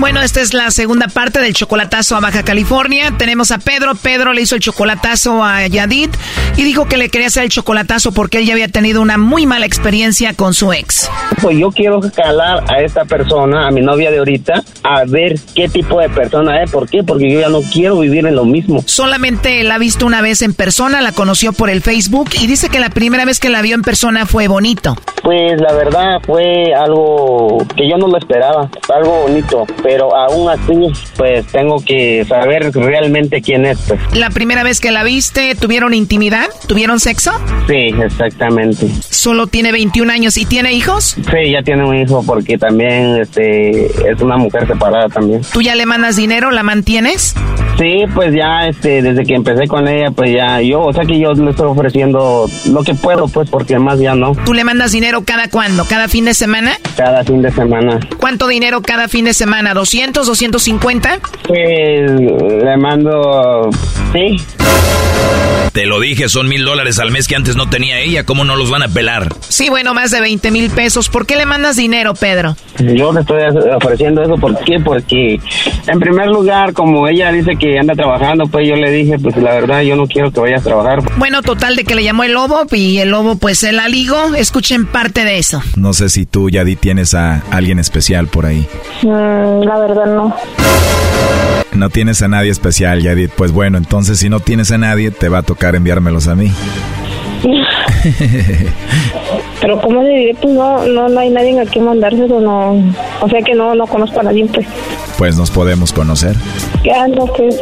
Bueno, esta es la segunda parte del chocolatazo a Baja California. Tenemos a Pedro. Pedro le hizo el chocolatazo a Yadid y dijo que le quería hacer el chocolatazo porque él ya había tenido una muy mala experiencia con su ex. Pues yo quiero calar a esta persona, a mi novia de ahorita, a ver qué tipo de persona es. ¿Por qué? Porque yo ya no quiero vivir en lo mismo. Solamente la ha visto una vez en persona, la conoció por el Facebook y dice que la primera vez que la vio en persona fue bonito. Pues la verdad fue algo que yo no lo esperaba, algo bonito, pero aún así pues tengo que saber realmente quién es. Pues. La primera vez que la viste, ¿tuvieron intimidad? ¿Tuvieron sexo? Sí, exactamente. Solo tiene 21 años y tiene hijos. Sí, ya tiene un hijo porque también este es una mujer separada también. ¿Tú ya le mandas dinero? ¿La mantienes? Sí, pues ya este desde que empecé con ella pues ya yo, o sea que yo le estoy ofreciendo lo que puedo pues porque más ya no. ¿Tú le mandas dinero cada cuándo? ¿Cada fin de semana? Cada fin de semana. ¿Cuánto dinero cada fin de semana? ¿200, 250? Pues le mando sí. Te lo dije, son mil dólares al mes que antes no tenía ella. ¿Cómo no los van a pelar? Sí, bueno, más de 20 mil pesos. ¿Por qué le mandas dinero, Pedro? Yo le estoy ofreciendo eso, ¿por qué? Porque en primer lugar, como ella dice que anda trabajando, pues yo le dije, pues la verdad yo no quiero que vayas a trabajar. Bueno, total de que le llamó el lobo y el lobo pues se la ligó. Escuchen parte de eso. No sé si tú, Yadi, tienes a alguien especial por ahí. Mm, la verdad no. No tienes a nadie especial, Yadit. Pues bueno, entonces si no tienes a nadie, te va a tocar enviármelos a mí. Pero ¿cómo le diré? Pues no, no, no hay nadie a quien mandárselo, no. O sea que no, no conozco a nadie, pues. Pues nos podemos conocer. Ya no, pues.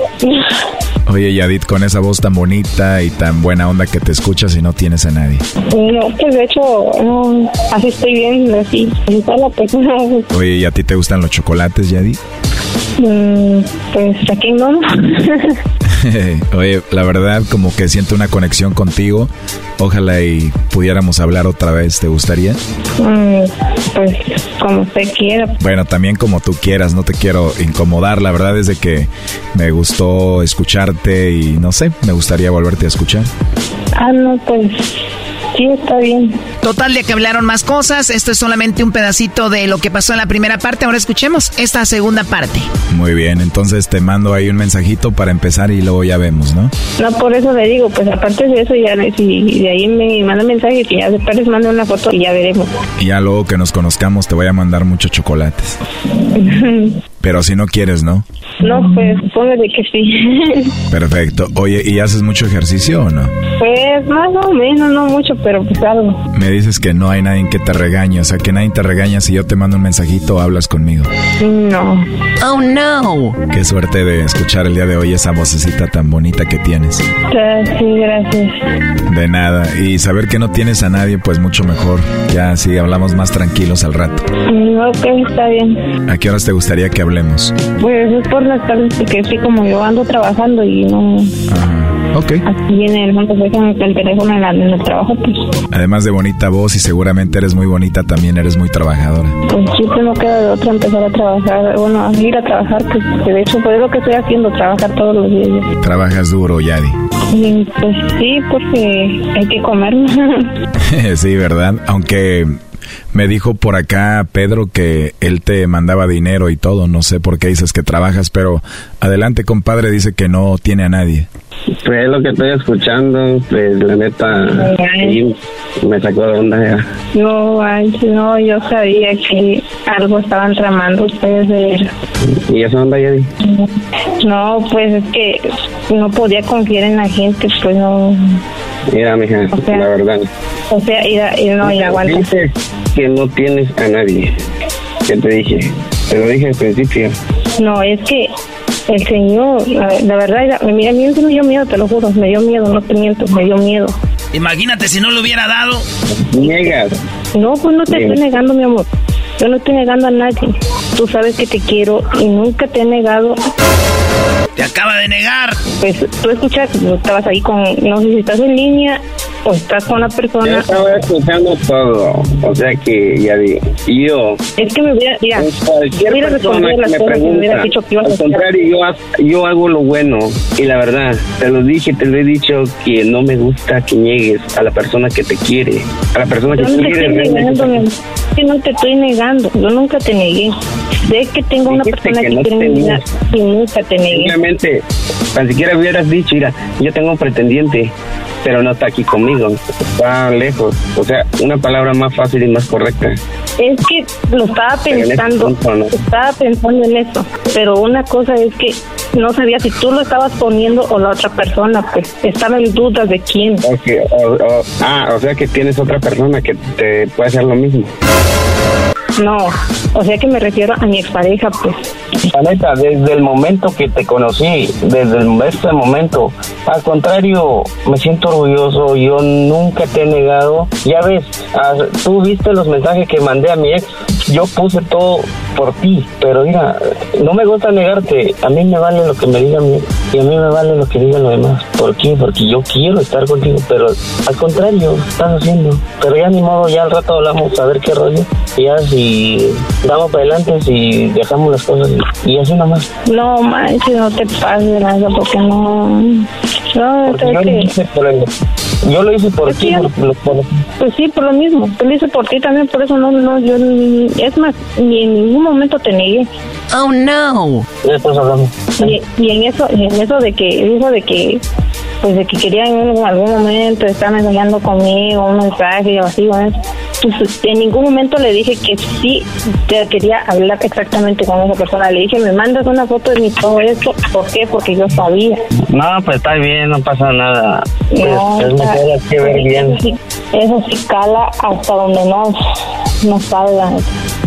Oye, Yadit, con esa voz tan bonita y tan buena onda que te escuchas y no tienes a nadie. No, pues de hecho, no, así estoy bien, así. Oye, ¿y a ti te gustan los chocolates, Yadit? Mm, pues aquí no. Oye, la verdad como que siento una conexión contigo. Ojalá y pudiéramos hablar otra vez. ¿Te gustaría? Mm, pues como usted quiera. Bueno, también como tú quieras. No te quiero incomodar. La verdad es de que me gustó escucharte y no sé, me gustaría volverte a escuchar. Ah, no, pues sí, está bien. Total de que hablaron más cosas. Esto es solamente un pedacito de lo que pasó en la primera parte. Ahora escuchemos esta segunda parte. Muy bien, entonces te mando ahí un mensajito para empezar y luego ya vemos, ¿no? No, por eso le digo, pues aparte de eso, ya si de ahí me manda mensaje, que ya después les mando una foto y ya veremos. Y ya luego que nos conozcamos te voy a mandar muchos chocolates. Pero si no quieres, ¿no? No, pues póngale que sí. Perfecto. Oye, ¿y haces mucho ejercicio o no? Pues más o menos, no mucho, pero pues algo. Me dices que no hay nadie que te regañe, o sea, que nadie te regaña si yo te mando un mensajito o hablas conmigo. No. Oh, no. Qué suerte de escuchar el día de hoy esa vocecita tan bonita que tienes. Sí, gracias. De nada. Y saber que no tienes a nadie, pues mucho mejor. Ya así hablamos más tranquilos al rato. Ok, está bien. ¿A qué horas te gustaría que hablemos? Pues es por las tardes, porque sí, como yo ando trabajando y no... Ok. Aquí viene el mundo, el teléfono en, el trabajo, pues, Además de bonita voz y seguramente eres muy bonita, también eres muy trabajadora. pues sí, no queda de otra empezar a trabajar, bueno, a ir a trabajar, pues de hecho, pues es lo que estoy haciendo, trabajar todos los días. Trabajas duro, Yadi. Pues sí, porque hay que comer. sí, ¿verdad? Aunque me dijo por acá Pedro que él te mandaba dinero y todo. No sé por qué dices que trabajas, pero adelante, compadre, dice que no tiene a nadie. Pues es lo que estoy escuchando, pues la neta, sí, me sacó de onda ya. No, ay, no, yo sabía que algo estaban tramando ustedes de él. ¿Y esa onda, Yadi? No, pues es que no podía confiar en la gente, pues no. Mira, mija, sea, la verdad. O sea, ir a, ir, no, ir aguanta. Que no tienes a nadie. ¿Qué te dije? Te lo dije al principio. No, es que el señor, la, la verdad, era- mira, a mí me dio miedo, te lo juro, me dio miedo, no te miento, me dio miedo. Imagínate si no lo hubiera dado. Niegas. No, pues no te Bien. estoy negando, mi amor. Yo no estoy negando a nadie. Tú sabes que te quiero y nunca te he negado. Te acaba de negar. Pues tú escuchaste, tú estabas ahí con, no sé si estás en línea o estás con una Yo persona. estaba escuchando todo. O sea que, Yadi, yo... Es que me hubiera, mira, Cualquier hubiera persona que me cosas que me pregunta, que al contrario, yo, yo hago lo bueno. Y la verdad, te lo dije, te lo he dicho, que no me gusta que niegues a la persona que te quiere. A la persona que Yo no te quiere negando, que no te estoy negando. Yo nunca te negué. Sé que tengo una persona que que, no quiere mi vida tenías. y nunca te negué. Simplemente, tan siquiera hubieras dicho, mira, yo tengo un pretendiente, pero no está aquí conmigo, está lejos. O sea, una palabra más fácil y más correcta. Es que lo estaba ese pensando, punto, ¿no? estaba pensando en eso, pero una cosa es que no sabía si tú lo estabas poniendo o la otra persona, pues estaba en dudas de quién. O- ah, o sea que tienes otra persona que te puede hacer lo mismo. No, o sea que me refiero a mi expareja, pues. La neta, desde el momento que te conocí, desde este momento, al contrario, me siento orgulloso, yo nunca te he negado. Ya ves, ah, tú viste los mensajes que mandé a mi ex, yo puse todo por ti, pero mira, no me gusta negarte, a mí me vale lo que me diga mi ex y a mí me vale lo que digan los demás. ¿Por qué? Porque yo quiero estar contigo, pero al contrario, estás haciendo. Pero ya ni modo, ya al rato hablamos a ver qué rollo. Y ya si damos para adelante, si dejamos las cosas y, y así nomás. No, manches, no te pases lanza porque no... No, Porque yo lo que... hice por el- yo lo hice por Es ti, por- por- Pues sí, por lo mismo. Yo lo hice por ti también, por eso no, no, yo... ni- Es más, ni en ningún momento te negué. Oh no. Después hablamos. Y, y en eso, y en eso de que dijo de que pues de que quería en algún momento estar mensajeando conmigo, un mensaje o así, bueno, pues en ningún momento le dije que sí te quería hablar exactamente con esa persona. Le dije, me mandas una foto de mi todo esto. ¿Por qué? Porque yo sabía. No, pues está bien, no pasa nada. Pues, No, es mejor hay que ver bien. Eso sí, eso sí cala hasta donde no, no salga.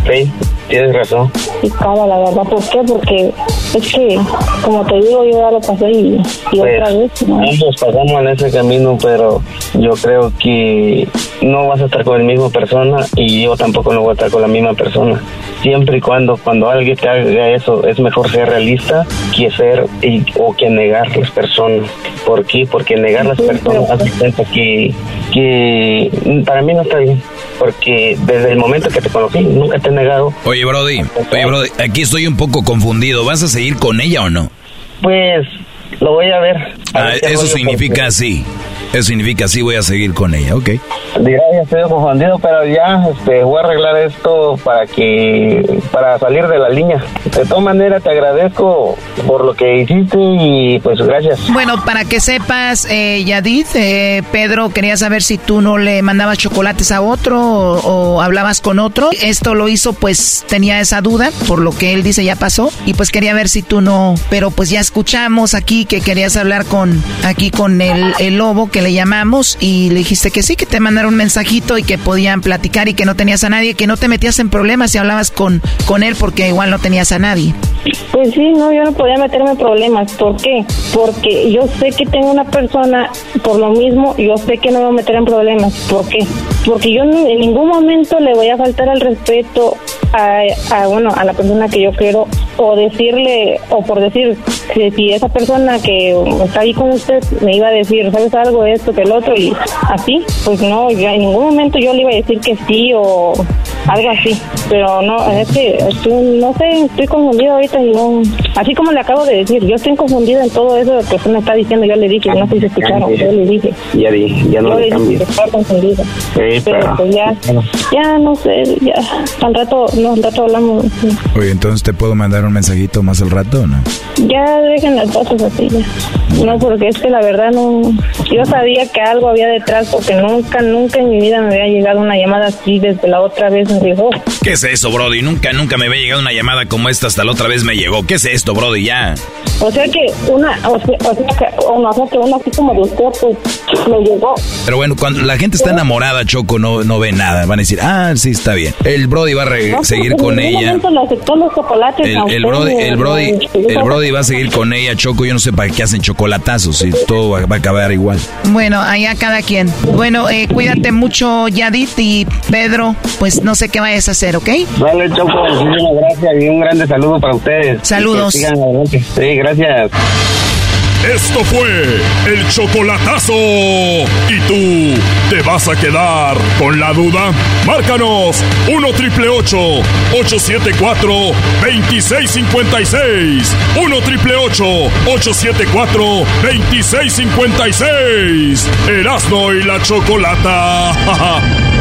Sí, tienes razón. Sí cala, la verdad. ¿Por qué? Porque es que, como te digo, yo ya lo pasé y, y otra Pues, vez. ¿no? ambos pasamos en ese camino, pero yo creo que no vas a estar con la misma persona y yo tampoco no voy a estar con la misma persona. Siempre y cuando cuando alguien te haga eso, es mejor ser realista que ser y, o que negar las personas. ¿Por qué? Porque negar las personas hace que, que para mí no está bien. Porque desde el momento que te conocí, nunca te he negado. Oye, Brody, oye, Brody, aquí estoy un poco confundido. ¿Vas a seguir con ella o no? Pues lo voy a ver. A Ah, ver eso significa sí. Eso significa sí voy a seguir con ella, ok. Dirá, ya estoy confundido, pero ya este, voy a arreglar esto para que para salir de la línea. De todas maneras, te agradezco por lo que hiciste y pues gracias. Bueno, para que sepas, eh, Yadid, eh, Pedro quería saber si tú no le mandabas chocolates a otro o, o hablabas con otro. Esto lo hizo, pues tenía esa duda, por lo que él dice ya pasó, y pues quería ver si tú no. Pero pues ya escuchamos aquí que querías hablar con aquí con el, el lobo que le llamamos y le dijiste que sí, que te mandaron un mensajito y que podían platicar y que no tenías a nadie, que no te metías en problemas si hablabas con, con él porque igual no tenías a nadie. Pues sí, no, yo no podía meterme en problemas. ¿Por qué? Porque yo sé que tengo una persona, por lo mismo, yo sé que no me voy a meter en problemas. ¿Por qué? Porque yo en ningún momento le voy a faltar al respeto a, a, bueno, a la persona que yo quiero o decirle, o por decir, que si esa persona que está ahí con usted me iba a decir, ¿sabes algo? Esto, que el otro, y así, pues no, en ningún momento yo le iba a decir que sí o algo así, pero no, es que estoy, no sé, estoy confundida ahorita y no, así como le acabo de decir, yo estoy confundida en todo eso que usted me está diciendo, yo le dije, no sé si escucharon, yo le dije. Ya dije, ya no yo le cambies. estaba confundida. Sí, pero pero- pues ya, ya no sé, ya, al rato, no, al rato hablamos, Oye, entonces te puedo mandar un mensajito más al rato no? ya dejen las cosas así ya. No, porque es que la verdad no, yo sabía que algo había detrás porque nunca, nunca en mi vida me había llegado una llamada así desde la otra vez ¿Qué es eso, Brody? Nunca, nunca me había llegado una llamada como esta, hasta la otra vez me llegó. ¿Qué es esto, Brody? Ya. o sea que una, o sea, o sea que, sea que una así como de usted pues me llegó. Pero bueno, cuando la gente está enamorada, Choco, no, no ve nada. Van a decir, ah, sí, está bien. El Brody va a re- No, seguir pues, con en ella. momento le aceptó los chocolates El, Brody, el, Brody, el Brody va a seguir con ella, Choco. Yo no sé para qué hacen chocolatazos y todo va, va a acabar igual. Bueno, allá cada quien. Bueno, eh, cuídate mucho, Yadit y Pedro. Pues no sé qué vayas a hacer, ¿ok? Vale, Choco, muchísimas gracias y un grande saludo para ustedes. Saludos. Sigan adelante. Sí, gracias. Esto fue el chocolatazo. ¿Y tú te vas a quedar con la duda? Márcanos 1 triple 874 2656. 1 triple 874 2656. Erasno y la chocolata.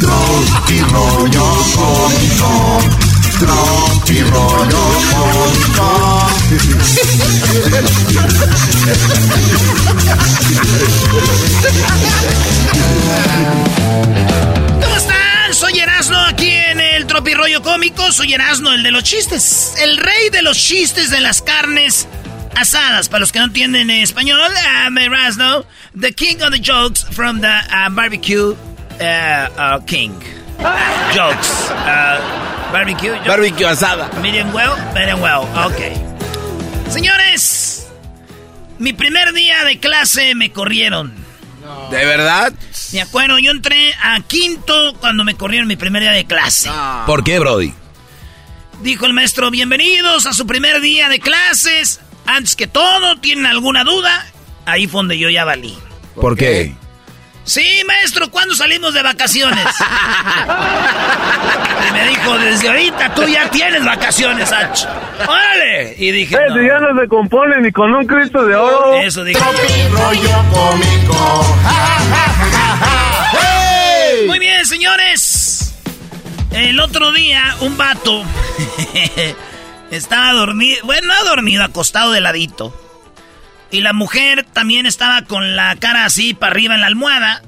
Tropi rollo cómico. Tropi rollo ¿Cómo están? Soy Erasno aquí en el Tropirollo Cómico. Soy Erasno, el de los chistes. El rey de los chistes de las carnes asadas. Para los que no entienden español, I'm Erasno, the king of the jokes from the uh, barbecue uh, uh, king. Jokes. Uh, barbecue. jokes. Barbecue asada. Medium well, medium well. Ok. Señores, mi primer día de clase me corrieron. ¿De verdad? Me acuerdo, yo entré a quinto cuando me corrieron mi primer día de clase. ¿Por qué, Brody? Dijo el maestro, bienvenidos a su primer día de clases. Antes que todo, ¿tienen alguna duda? Ahí fue donde yo ya valí. ¿Por qué? Sí, maestro, ¿cuándo salimos de vacaciones? y me dijo, desde ahorita tú ya tienes vacaciones, Ach. ¡Órale! Y dije, no. Ese ya no se compone ni con un Cristo de oro. Eso dije. rollo cómico. Muy bien, señores. El otro día, un vato estaba dormido, bueno, no dormido, acostado de ladito. Y la mujer también estaba con la cara así para arriba en la almohada.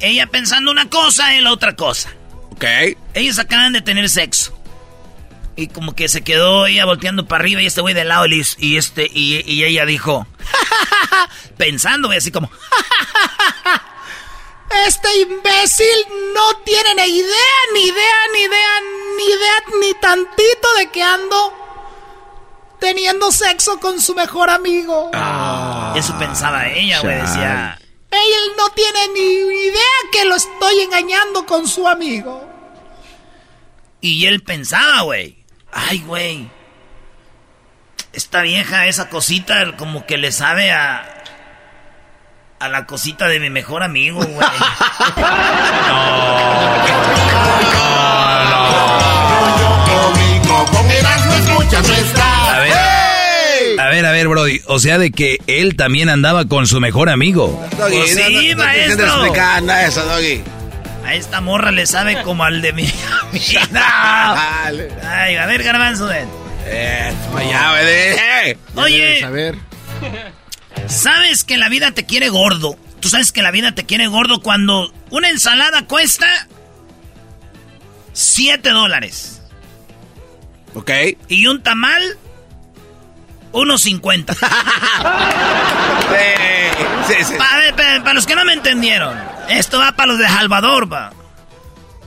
Ella pensando una cosa, él otra cosa. Ok. Ellos acaban de tener sexo. Y como que se quedó ella volteando para arriba y este güey de lado y, y este y, y ella dijo, pensando, así como, Este imbécil no tiene ni idea, ni idea, ni idea, ni idea, ni tantito de que ando teniendo sexo con su mejor amigo. eso pensaba ella, güey, decía. Él no tiene ni idea que lo estoy engañando con su amigo. Y él pensaba, güey. Ay, güey. Esta vieja, esa cosita, como que le sabe a. a la cosita de mi mejor amigo, güey. A ver, a ver, Brody. O sea, de que él también andaba con su mejor amigo. Doggy, Pues no, sí, no, no maestro. intentes explicar eso, Doggy. A esta morra le sabe como al de mi amiga. Ay, a ver, garbanzo, ven. Eh, ya, güey. Oye, saber. ¿sabes que la vida te quiere gordo? Tú sabes que la vida te quiere gordo cuando una ensalada cuesta 7 dólares. Ok. Y un tamal, unos 50. sí, sí. Para, los que no me entendieron, esto va para los de Salvador, va.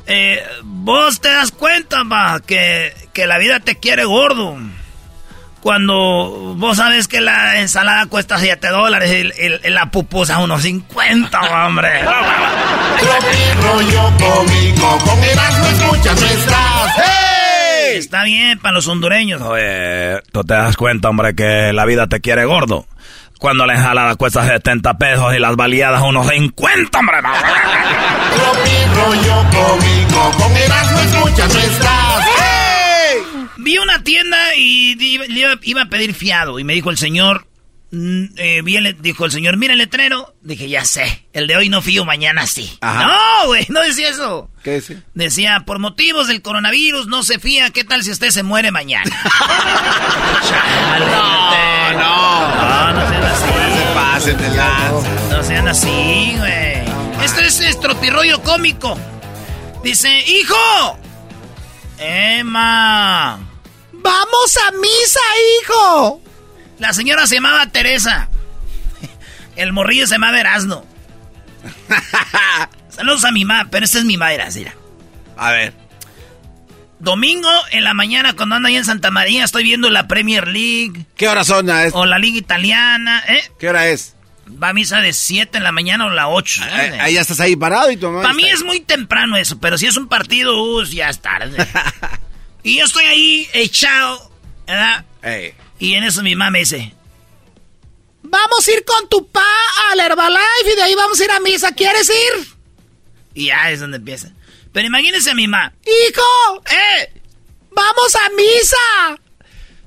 Eh, vos te das cuenta, va, que, que la vida te quiere gordo. Cuando vos sabes que la ensalada cuesta 7 dólares y, y la pupusa unos 50, hombre. rollo cómico, con Erasmo escuchas nuestras. ¡Hey! Está bien para los hondureños. Oye, tú te das cuenta, hombre, que la vida te quiere gordo. Cuando la ensalada cuesta 70 pesos y las baleadas unos 50, hombre. rollo cómico, con Erasmo escuchas. Vi una tienda y iba, a pedir fiado y me dijo el señor, eh, vi el- dijo el señor, mira el letrero. Dije, ya sé, el de hoy no fío, mañana sí. Ajá. No, güey, no decía eso. ¿Qué dice? Decía, por motivos del coronavirus no se fía, ¿qué tal si usted se muere mañana? Chale, No, no. No, no sean así. Se pasen de lanza. No sean así, güey. Esto es, es tropirroyo cómico. Dice, hijo. Emma. Vamos a misa, hijo. La señora se llamaba Teresa. El morrillo se llamaba Erasno. Saludos a mi mamá, pero esta es mi madre, mira. A ver. Domingo en la mañana cuando ando ahí en Santa María estoy viendo la Premier League. ¿Qué hora son? ah, es- O la Liga Italiana, ¿eh? ¿Qué hora es? Va a misa de 7 en la mañana o la 8. Eh, Ahí ya estás ahí parado y tu mamá Para mí es muy temprano eso, pero si es un partido, uh, ya es tarde. y yo estoy ahí echado, ¿verdad? Ey. Y en eso mi mamá me dice, vamos a ir con tu pa al Herbalife y de ahí vamos a ir a misa, ¿quieres ir? Y ya es donde empieza. Pero imagínense a mi mamá, hijo, eh, vamos a misa.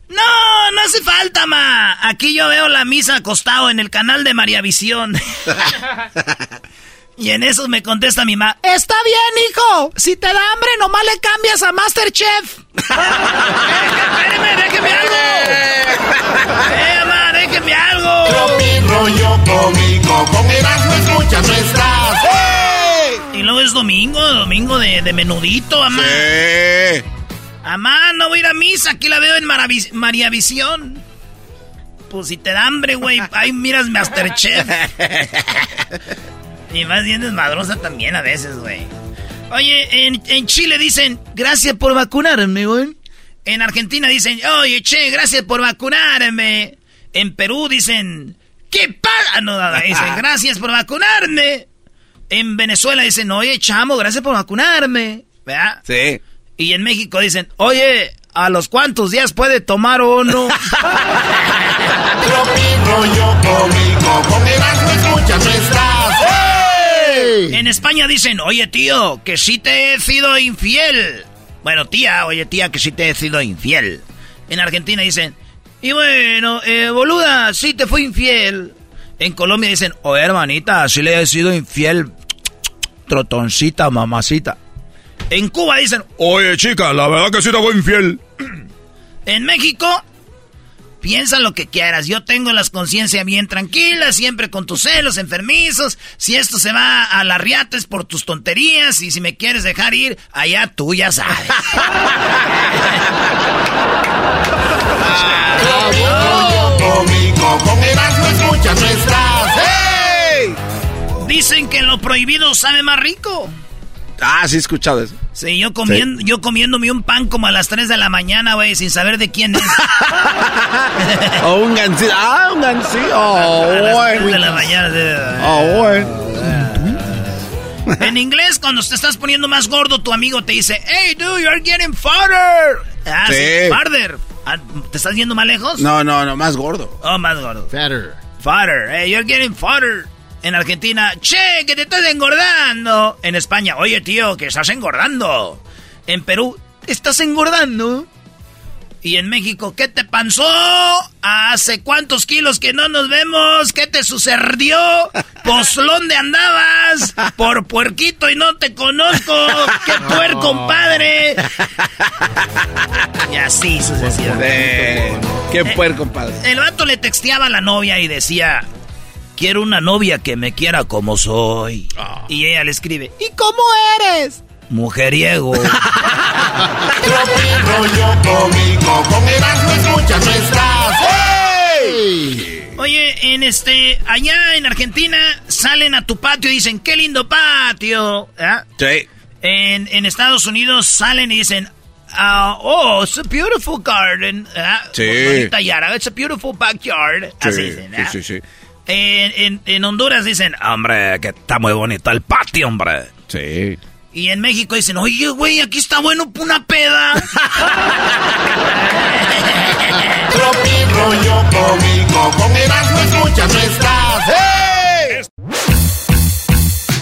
No, no hace falta, ma. Aquí yo veo la misa acostado en el canal de María Visión. y en eso me contesta mi mamá, está bien, hijo. Si te da hambre, nomás le cambias a Masterchef. Espéreme, déjeme algo. Eh, mamá, déjeme algo. rollo cómico, con Erasmo escuchas nuestras. ¡Hey! Y luego es domingo, domingo de, de menudito, mamá. Sí. Mamá, no voy a ir a misa, aquí la veo en Maravi- María Visión. Pues si te da hambre, güey, ahí miras Masterchef. y más bien desmadrosa también a veces, güey. Oye, en, en Chile dicen, gracias por vacunarme, güey. En Argentina dicen, oye, che, gracias por vacunarme. En Perú dicen, ¿qué pasa? No, nada, dicen, gracias por vacunarme. En Venezuela dicen, oye, chamo, gracias por vacunarme. ¿Verdad? Sí. Y en México dicen, oye, ¿a los cuántos días puede tomar uno? rollo cómico, con escuchas nuestras. En España dicen, oye tío, que sí te he sido infiel. Bueno, tía, oye tía, que sí te he sido infiel. En Argentina dicen, y bueno, eh, boluda, sí te fui infiel. En Colombia dicen, oye hermanita, sí le he sido infiel. Trotoncita, mamacita. En Cuba dicen, Oye, chica, la verdad que sí te fue infiel. En México, piensa lo que quieras. Yo tengo las conciencias bien tranquilas, siempre con tus celos enfermizos. Si esto se va a la riata es por tus tonterías. Y si me quieres dejar ir, allá tú ya sabes. Dicen que lo prohibido sabe más rico. Ah, sí he escuchado eso. Sí, yo comiendo, yo comiéndome un pan como a las 3 de la mañana, güey, sin saber de quién es. O un gancito. Ah, un gancito. Oh, a las 3 de la mañana. Oh, bueno. En inglés, cuando te estás poniendo más gordo, tu amigo te dice, hey, dude, you're getting farther. Ah, sí, Sí. farther. Ah, ¿Te estás yendo más lejos? No, no, no, más gordo. Oh, más gordo. Fatter. Fatter. Hey, you're getting fatter. En Argentina, che, que te estás engordando. En España, oye tío, que estás engordando. En Perú, estás engordando. Y en México, ¿qué te pasó? ¿Hace cuántos kilos que no nos vemos? ¿Qué te sucedió? Pues, ¿dónde andabas? Por puerquito y no te conozco. ¡Qué puerco, padre! Y así sucesivamente. ¡Qué puerco, padre! El vato le texteaba a la novia y decía... Quiero una novia que me quiera como soy. Y ella le escribe... ¿Y cómo eres? Mujeriego. Oye, en este, allá en Argentina salen a tu patio y dicen, qué lindo patio. ¿Ah? Sí. En, en Estados Unidos salen y dicen, ah, oh, it's a beautiful garden. ¿Ah? Sí. Bonita yara, it's a beautiful backyard. Así Sí, dicen, sí, ¿ah? sí, sí. En, en- en Honduras dicen, Hombre, que está muy bonito el patio, hombre. Sí. y en México dicen, oye, güey, aquí está bueno una peda. Tropi rollo cómico, con escuchas nuestras.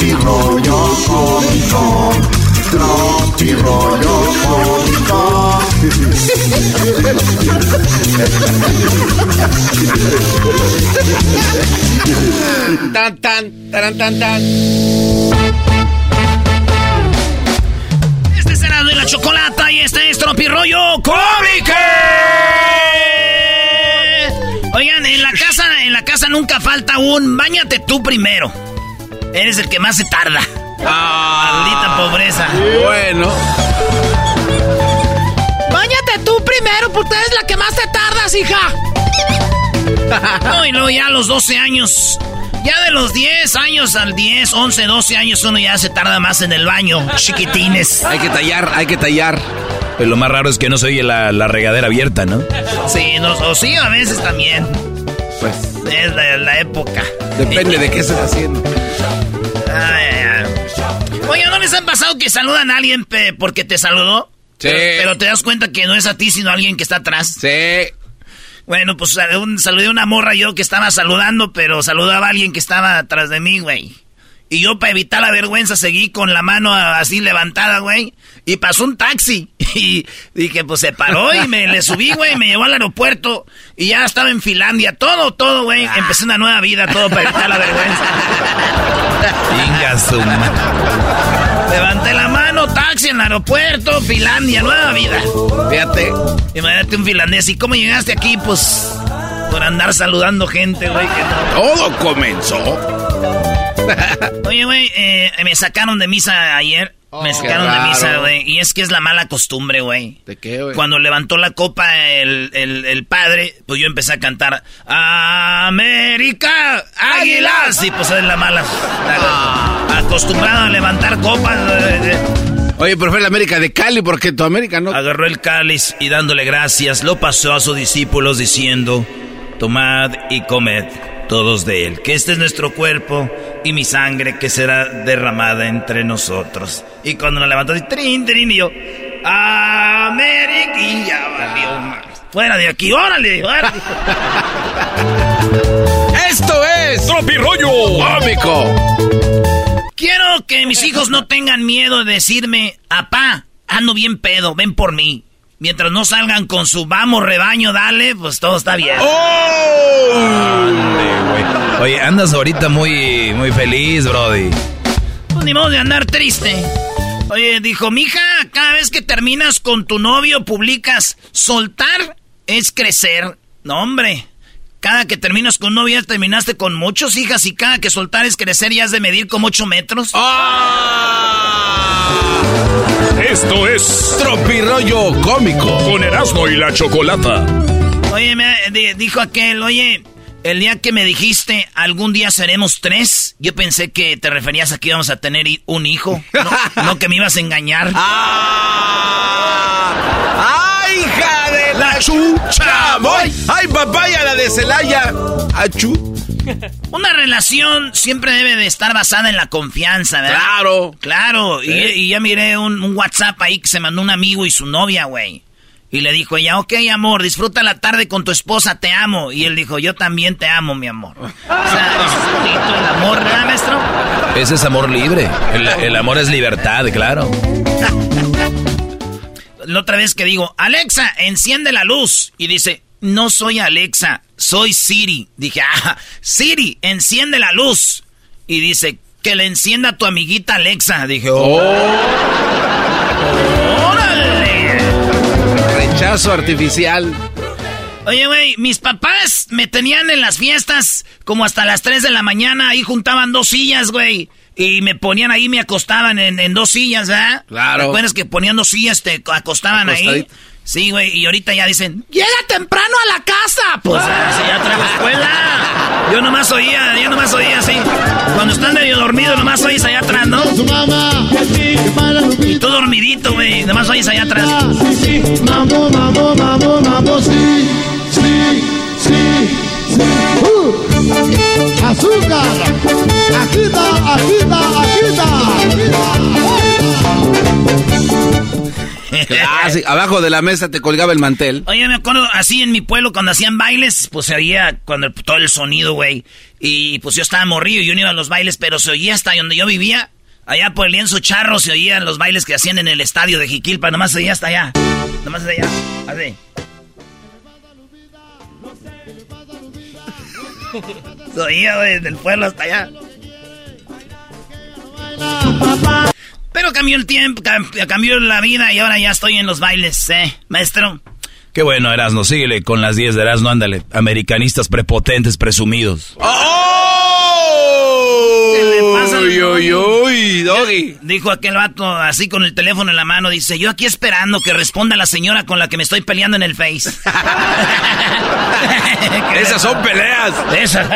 rollo cómico, tropi rollo cómico. Tan, tan, taran, tan, tan. Este es Erasmo y la Chocolata y este es Tropirollo Cómico. Oigan, en la casa, en la casa nunca falta un bañate tú primero. Eres el que más se tarda. Maldita pobreza. Bueno. Báñate tú primero, porque eres la que más te tardas, hija. No, y luego ya a los 12 años. Ya de los 10 años al 10, 11, 12 años uno ya se tarda más en el baño. Chiquitines. Hay que tallar, hay que tallar. Pues lo más raro es que no se oye la, la regadera abierta, ¿no? Sí, no, o sí, a veces también. Pues Es la, la época. depende de qué estés haciendo. Ay, ay, ay. Oye, ¿no les han pasado que saludan a alguien pe- porque te saludó? Sí. Pero, pero te das cuenta que no es a ti, sino a alguien que está atrás. Sí. Bueno, pues un- saludé a una morra yo que estaba saludando, pero saludaba a alguien que estaba atrás de mí, güey. Y yo, para evitar la vergüenza, seguí con la mano así levantada, güey. Y pasó un taxi. Y dije, pues se paró y me le subí, güey. Me llevó al aeropuerto. Y ya estaba en Finlandia. Todo, todo, güey. Empecé una nueva vida, todo para evitar la vergüenza. Levanté la mano, taxi en el aeropuerto, Finlandia, nueva vida. Fíjate. Imagínate un finlandés. ¿Y cómo llegaste aquí? Pues por andar saludando gente, güey. que no. Todo comenzó. Oye, güey, eh, me sacaron de misa ayer. me Oh, sacaron de misa, güey. Y es que es la mala costumbre, güey. ¿De qué, güey? Cuando levantó la copa el, el- el padre, pues yo empecé a cantar América, Águilas. Y pues es la mala. la- acostumbrado a levantar copas. Oye, pero fue la América de Cali, porque tu América no. Agarró el cáliz y dándole gracias, lo pasó a sus discípulos diciendo, tomad y comed todos de él, que este es nuestro cuerpo y mi sangre que será derramada entre nosotros. Y cuando lo levantó, así, trin, trin, y yo, América, y ya valió más. Fuera de aquí, órale, órale. Esto es Tropirollo cómico. Quiero que mis hijos no tengan miedo de decirme, apá, ando bien pedo, ven por mí. Mientras no salgan con su vamos rebaño, dale, pues todo está bien. Ande, güey. Oye, andas ahorita muy, muy feliz, Brody. Pues ni modo de andar triste. Oye, dijo, mija, cada vez que terminas con tu novio, publicas, soltar es crecer. No, hombre. Cada que terminas con un novio, ya terminaste con muchos hijas y cada que soltar es crecer ya has de medir como 8 metros. Esto es Tropirollo cómico. con Erasmo y la Chocolata. Oye, me, di- dijo aquel, oye, El día que me dijiste, algún día seremos tres, yo pensé que te referías a que íbamos a tener un hijo, no, que me ibas a engañar. ¡Ah! ¡Ay, hija de la chucha! ¡Voy! ¡Ay, papaya, la de Celaya! ¡Achú! Una relación siempre debe de estar basada en la confianza, ¿verdad? Claro. Claro. Y, ya miré un, un WhatsApp ahí que se mandó un amigo y su novia, güey. Y le dijo ella, ok, amor, disfruta la tarde con tu esposa, te amo. Y él dijo, yo también te amo, mi amor. O sea, es bonito el amor, ¿verdad, maestro? Ese es amor libre. El, amor es libertad, claro. la otra vez que digo, Alexa, enciende la luz. Y dice, no soy Alexa, soy Siri. Dije, ah, Siri, enciende la luz. Y dice, que le encienda tu amiguita Alexa. Dije, oh. ¡Órale! Rechazo artificial. Oye, güey, mis papás me tenían en las fiestas como hasta las 3 de la mañana. Ahí juntaban dos sillas, güey. Y me ponían ahí, me acostaban en, dos sillas, ¿verdad? Claro. ¿Te acuerdas que ponían dos sillas, te acostaban ahí? Sí, güey, y ahorita ya dicen, llega temprano a la casa. Pues ah, si ya traigo escuela. Yo nomás oía, yo nomás oía así. Cuando están medio dormidos, nomás oís allá atrás, ¿no? Y tú dormidito, güey, nomás oís allá atrás. Mambo, mambo, mambo, mambo, sí, sí, sí, sí. Uh. Azúcar, agita, agita, agita. Abajo de la mesa te colgaba el mantel. Oye, me acuerdo así en mi pueblo cuando hacían bailes, pues se oía cuando todo el sonido, güey. Y pues yo estaba morrido y yo no iba a los bailes, pero se oía hasta donde yo vivía. Allá por el lienzo charro se oían los bailes que hacían en el estadio de Jiquilpa. Nomás se oía hasta allá. Nomás de allá. Así. se oía, güey, del pueblo hasta allá. Pero cambió el tiempo, cambió la vida y ahora ya estoy en los bailes, ¿eh, maestro? Qué bueno, Erasno, síguele con las 10 de Erasno, ándale. Americanistas prepotentes, presumidos. ¡Oh! ¿Qué le pasa uy, uy, uy, doggy. Dijo aquel vato así con el teléfono en la mano, dice, yo aquí esperando que responda la señora con la que me estoy peleando en el Face. Esas son peleas. Esas.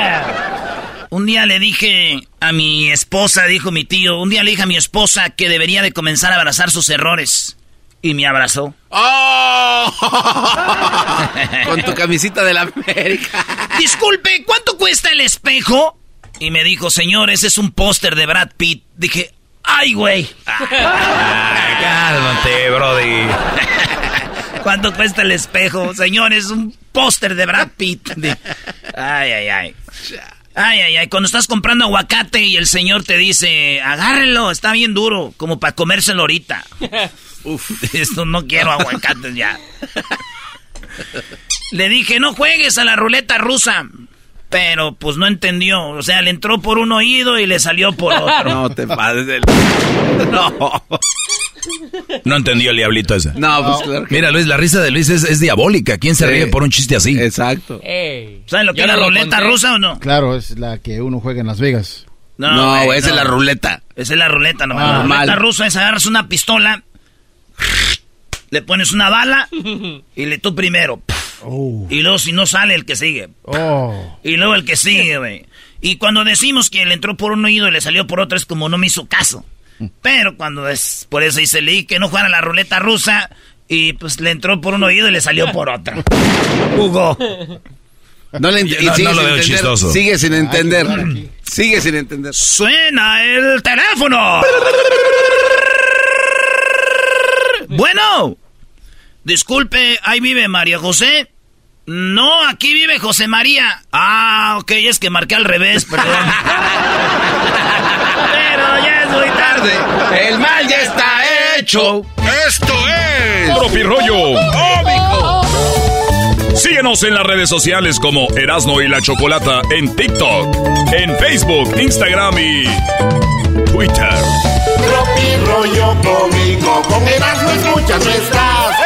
Un día le dije a mi esposa, dijo mi tío, un día le dije a mi esposa que debería de comenzar a abrazar sus errores. Y me abrazó. ¡Oh! Con tu camisita de la América. Disculpe, ¿cuánto cuesta el espejo? Y me dijo, señor, ese es un póster de Brad Pitt. Dije, ¡ay, güey! cálmate, Brody. ¿Cuánto cuesta el espejo? Señor, es un póster de Brad Pitt. Ay, ay, ay. Ay, ay, ay, cuando estás comprando aguacate y el señor te dice, agárrelo, está bien duro, como para comérselo ahorita. Uf, esto no quiero aguacates ya. le dije, no juegues a la ruleta rusa. Pero pues no entendió. O sea, le entró por un oído y le salió por otro. No te pases del. No. No entendió el diablito ese. No, pues claro. Mira, Luis, la risa de Luis es, diabólica. ¿Quién se ríe por un chiste así? Exacto. ¿Saben lo que es la ruleta rusa o no? Claro, es la que uno juega en Las Vegas. No, esa es la ruleta. Esa es la ruleta, no. la ruleta rusa es agarras una pistola, le pones una bala y le tú primero. Oh. Y luego si no sale el que sigue. Oh. Y luego el que sigue, güey. Y cuando decimos que le entró por un oído y le salió por otro es como no me hizo caso. Pero cuando es, por eso dice leí que no jugara la ruleta rusa y pues le entró por un oído y le salió por otro. Hugo. No, le no, lo veo chistoso. Sigue sin entender. Sigue sin entender. Suena el teléfono. bueno. Disculpe, ahí vive María José. No, aquí vive José María. Ah, ok, es que marqué al revés, perdón. Pero ya es muy tarde. El mal ya está hecho. Esto es. Tropi Rollo Síguenos en las redes sociales como Erasno y la Chocolata en TikTok, en Facebook, Instagram y Twitter. Tropi Rollo Cómico. Con Erasmo escuchas nuestras.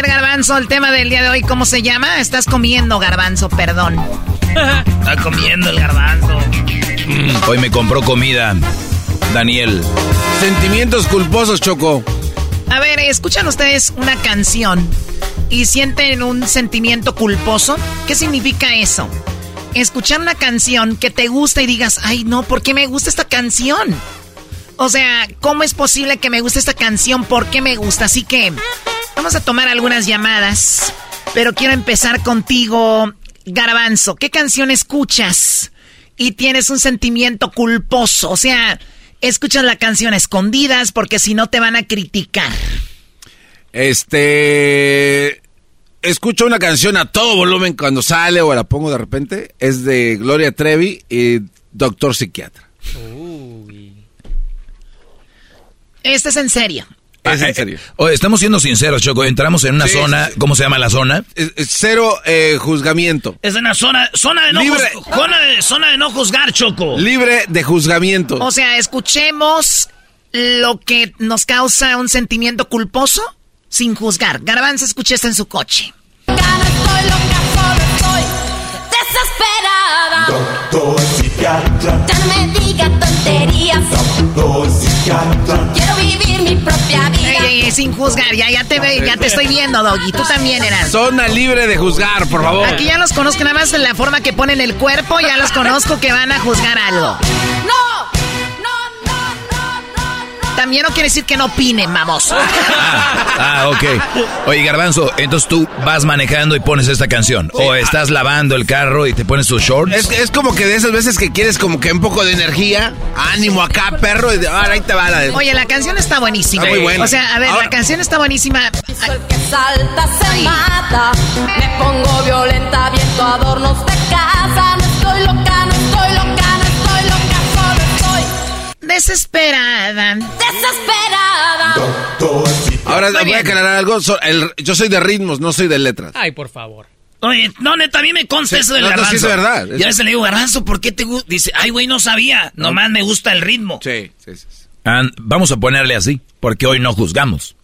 Ver, Garbanzo, el tema del día de hoy, ¿cómo se llama? Estás comiendo, Garbanzo, perdón. Está comiendo el garbanzo. Mm, hoy me compró comida, Daniel. Sentimientos culposos, Choco. A ver, escuchan ustedes una canción y sienten un sentimiento culposo. ¿Qué significa eso? Escuchar una canción que te gusta y digas, ay no, ¿por qué me gusta esta canción? O sea, ¿cómo es posible que me guste esta canción? ¿Por qué me gusta? Así que vamos a tomar algunas llamadas. Pero quiero empezar contigo, Garbanzo. ¿Qué canción escuchas? Y tienes un sentimiento culposo. O sea, escuchas la canción a escondidas porque si no te van a criticar. Este. Escucho una canción a todo volumen cuando sale o la pongo de repente. Es de Gloria Trevi y Doctor Psiquiatra. Este es en serio. Es en serio. estamos siendo sinceros, Choco. Entramos en una zona, ¿cómo se llama la zona? cero eh, juzgamiento. Es una zona, zona de no Libre. zona, de, zona de no juzgar, Choco. Libre de juzgamiento. O sea, escuchemos lo que nos causa un sentimiento culposo sin juzgar. Garbanzo, escuché esto en su coche. desesperada. Doctor psiquiatra. Ya no me diga tonterías. Doctor psiquiatra. Quiero vivir mi propia vida. Ey, ey, sin juzgar, ya, ya te ve, ya te estoy viendo, Doggy. Tú también eras. Zona libre de juzgar, por favor. Aquí ya los conozco, nada más en la forma que ponen el cuerpo, ya los conozco que van a juzgar algo. ¡No! También no quiere decir que no opinen, vamos. Ah, ok. Oye, Garbanzo, entonces tú vas manejando y pones esta canción. O estás lavando el carro y te pones tus shorts. Es, es como que de esas veces que quieres como que un poco de energía, ánimo acá, perro, y de, ahora ahí te va la de... Oye, la canción está buenísima. Está muy buena. O sea, a ver, Ahora- la canción está buenísima. El que salta se mata. Me pongo violenta, viento adornos de casa. No estoy loca, no estoy loca, Desesperada. desesperada. Ahora voy a aclarar algo. so- el- yo soy de ritmos, no soy de letras. Ay, por favor. Oye, no, neta, a mí me consta Sí, eso del no, no, garbanzo. sí es verdad. Y a veces le digo, garbanzo, ¿por qué te gusta? Dice, ay, güey, no sabía. Nomás me gusta el ritmo. Sí, sí, sí. Vamos a ponerle así, porque hoy no juzgamos.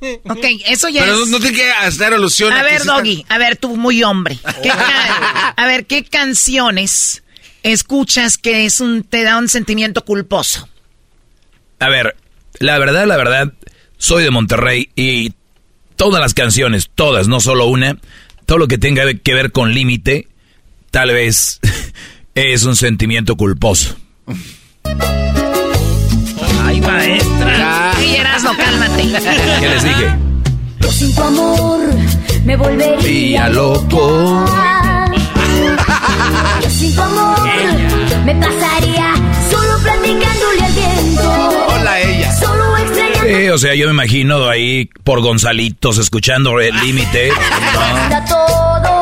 Ok, eso ya Pero no, es... no tiene que hacer alusión A ver, Doggy, a ver, tú muy hombre. ¿Qué ca- a ver, ¿qué canciones escuchas que es un, te da un sentimiento culposo? A ver, la verdad, la verdad, soy de Monterrey y todas las canciones, todas, no solo una, todo lo que tenga que ver con límite, tal vez es un sentimiento culposo. Ay, maestra. Ey, Erasmo, cálmate. ¿Qué les dije? Yo sin tu amor me volvería loco. Yo sin tu amor me pasaría solo platicándole al viento. Hola, ella. Solo extrañando Sí, o sea, yo me imagino ahí por Gonzalitos escuchando el límite. a todo.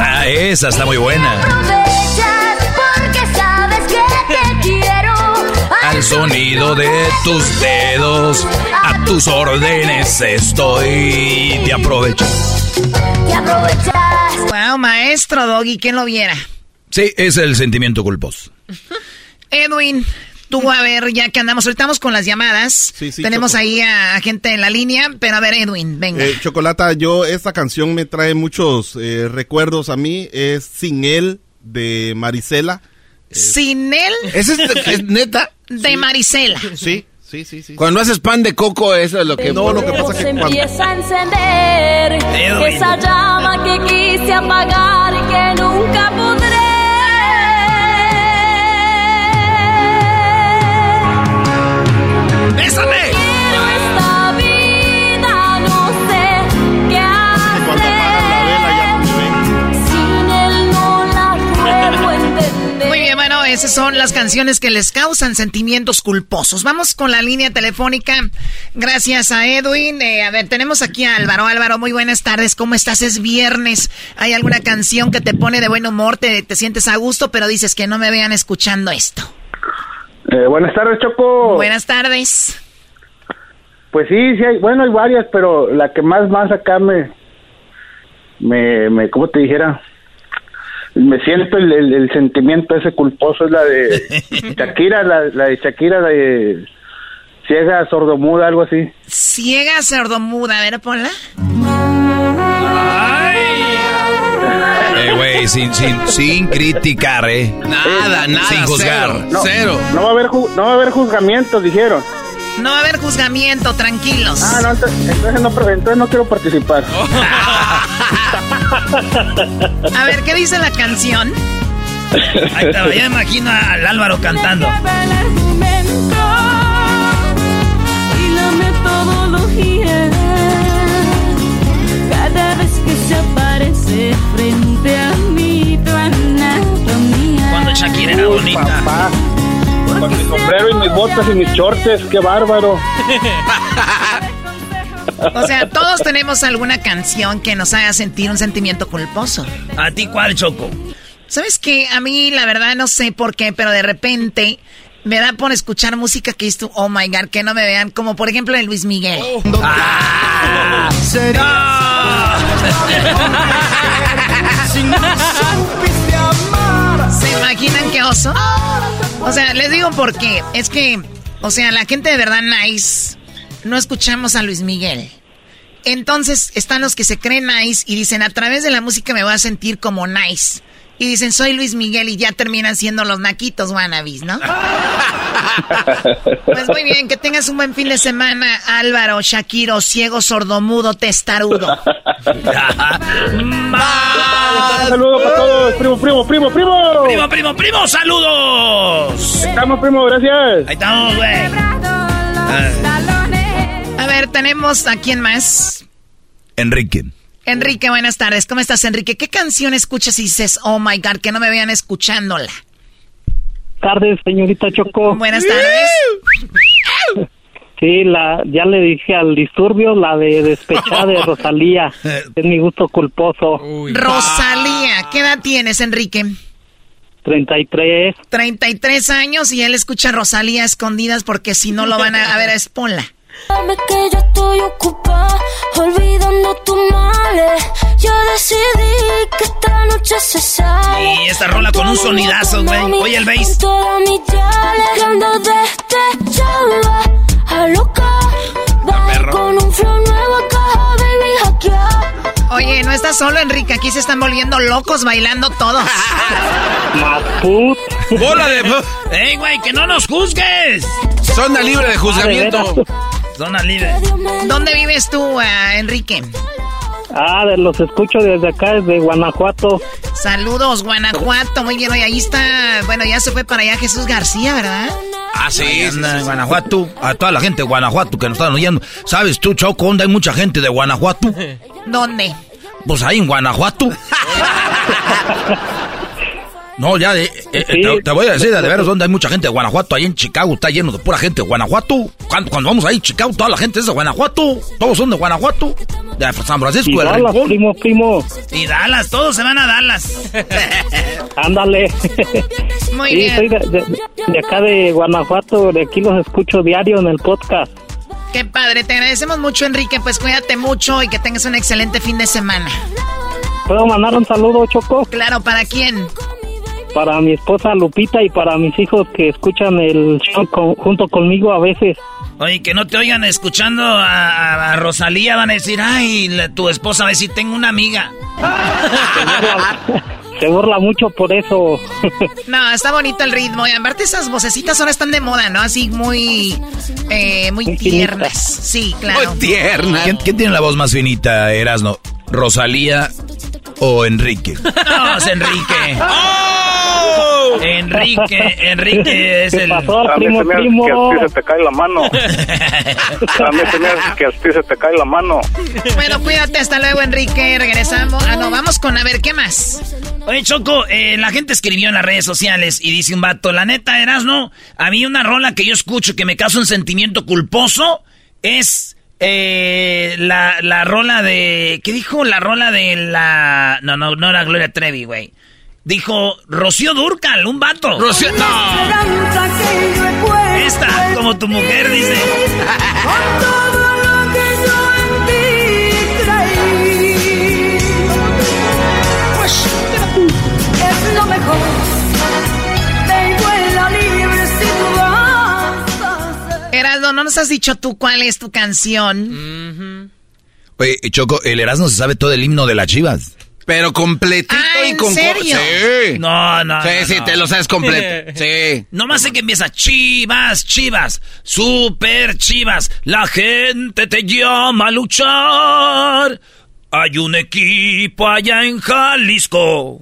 Ah, esa está muy buena. Aprovechas porque sabes que te quiero. Al sonido de tus dedos, a tus órdenes estoy. Te aprovecho. Te aprovechas. Wow, maestro Doggy, ¿quién lo viera? Sí, es el sentimiento culposo. Edwin, tú a ver, ya que andamos, ahorita vamos con las llamadas. Sí, sí, Tenemos Choco. ahí a, a gente en la línea, pero a ver, Edwin, venga. Eh, Chocolata, yo esta canción me trae muchos eh, recuerdos a mí. Es Sin él de Marisela. Sin él, ¿Ese es, es neta? de Marisela. Sí, sí, sí, sí. Cuando haces pan de coco, eso es lo que... No, lo que pasa es Se que cuando... empieza a encender esa llama que quise apagar y que nunca podré. ¡Bésame! Bueno, esas son las canciones que les causan sentimientos culposos. Vamos con la línea telefónica. Gracias a Edwin. Eh, a ver, tenemos aquí a Álvaro. Álvaro, muy buenas tardes. ¿Cómo estás? Es viernes. ¿Hay alguna canción que te pone de buen humor? Te, te sientes a gusto, pero dices que no me vean escuchando esto. Eh, buenas tardes, Choco. Buenas tardes. Pues sí, sí hay, bueno, hay varias, pero la que más, más acá me, me, me ¿cómo te dijera? Me siento el, el- el sentimiento ese culposo, es la de Shakira, la, la de Shakira, la de ciega, sordomuda, algo así. Ciega sordomuda, a ver, ponla. Eh, güey, sin, sin, sin criticar, ¿eh? Nada, nada, Sin juzgar. No, No va a haber, ju- no va a haber juzgamientos, dijeron. No va a haber juzgamiento, tranquilos. Ah, no, entonces, entonces no, entonces no quiero participar. A ver, ¿qué dice la canción? Ahí está, ya me imagino al Álvaro cantando. Cada vez que se aparece frente a mí tu anatomía. Cuando Shakira era Uy, bonita. papá. Con mi sombrero y mis botas y mis shorts, qué bárbaro. O sea, todos tenemos alguna canción que nos haga sentir un sentimiento culposo. ¿A ti cuál, Choco? ¿Sabes qué? A mí, la verdad, no sé por qué, pero de repente me da por escuchar música que es tu, oh my god, que no me vean, como por ejemplo de Luis Miguel. Ah. ¿Se imaginan qué oso? O sea, les digo por qué. Es que, o sea, la gente de verdad nice no escuchamos a Luis Miguel. Entonces están los que se creen nice y dicen, a través de la música me voy a sentir como nice. Y dicen, soy Luis Miguel y ya terminan siendo los naquitos wannabis, ¿no? Pues muy bien, que tengas un buen fin de semana, Álvaro, Shakiro, ciego, sordomudo, testarudo. Saludos para todos, primo, primo, primo, primo. Primo, primo, primo, saludos. Estamos, primo, gracias. Ahí estamos, güey. A ver, tenemos a quién más. Enrique. Enrique, buenas tardes. ¿Cómo estás, Enrique? ¿Qué canción escuchas y dices, oh my God, que no me vean escuchándola? tardes, señorita Choco. Buenas tardes. Sí, la, ya le dije al disturbio la de despechada de Rosalía. Es mi gusto culposo. Rosalía, ¿qué edad tienes, Enrique? 33. 33 años y él escucha Rosalía a escondidas porque si no lo van a, a ver a Esponla. Dame que yo estoy ocupada, olvidando tus males. Yo decidí que esta noche se sale. Y esta rola con un sonidazo, güey. Oye el bass. Toda mi chale, que ando despechada, a loca. Con un flow nuevo, caja, baby. Oye, no estás solo, Enrique. Aquí se están volviendo locos bailando todos. ¡Bola de... ¡Ey, güey, que no nos juzgues! Zona libre de juzgamiento. Zona libre. ¿Dónde vives tú, ah, Enrique? Ah, de- los escucho desde acá, desde Guanajuato. Saludos, Guanajuato. Muy bien, oye, ahí está. Bueno, ya se fue para allá Jesús García, ¿verdad? Ah, sí, anda en Guanajuato. A toda la gente de Guanajuato que nos están oyendo. ¿Sabes tú, Choco, dónde hay mucha gente de Guanajuato? ¿Dónde? Pues ahí en Guanajuato. No, ya, eh, eh, te, te voy a decir de veras dónde hay mucha gente de Guanajuato. Ahí en Chicago está lleno de pura gente de Guanajuato. Cuando, cuando vamos ahí, Chicago, toda la gente es de Guanajuato. Todos son de Guanajuato. De San Francisco, Y del Dallas, Rincón. primo, primo. Y Dallas, todos se van a Dallas. Ándale. Muy sí, bien. soy de, de- de acá de Guanajuato, de aquí los escucho diario en el podcast. Qué padre, te agradecemos mucho, Enrique. Pues cuídate mucho y que tengas un excelente fin de semana. ¿Puedo mandar un saludo, Choco? Claro, ¿para quién? Para mi esposa Lupita y para mis hijos que escuchan el show con- junto conmigo a veces. Oye, que no te oigan escuchando a, a- a Rosalía, van a decir, ay, la- tu esposa va a decir, tengo una amiga. Se burla mucho por eso. No, está bonito el ritmo. Y aparte esas vocecitas ahora están de moda, ¿no? Así muy, eh, muy tiernas. Sí, claro. ¿Quién, quién tiene la voz más finita, Erasno? ¿Rosalía o Enrique? No, es Enrique. Enrique, Enrique es el... Oh. pasó, A mí primo, se me hace primo? que a ti se te cae la mano. A mí se me hace que a ti se te cae la mano. Bueno, cuídate, hasta luego, Enrique. Regresamos. Ah, no, vamos con a ver, ¿qué más? Oye, Choco, eh, la gente escribió en las redes sociales y dice un vato, la neta, Erasno, a mí una rola que yo escucho que me causa un sentimiento culposo es eh, la, la rola de... ¿Qué dijo? La rola de la... No, no, no era Gloria Trevi, güey. Dijo Rocío Durcal, un vato. Rocío- no. He como tu mujer, dice. No nos has dicho tú cuál es tu canción. Oye, Choco, el Erasmo se sabe todo el himno de las chivas. Pero completito Ah, y ¿en con... serio? Sí. No, no. Sí, no, sí, no. te lo sabes completo. Sí. Nomás sé que empieza Chivas, Chivas, super Chivas. La gente te llama a luchar. Hay un equipo allá en Jalisco.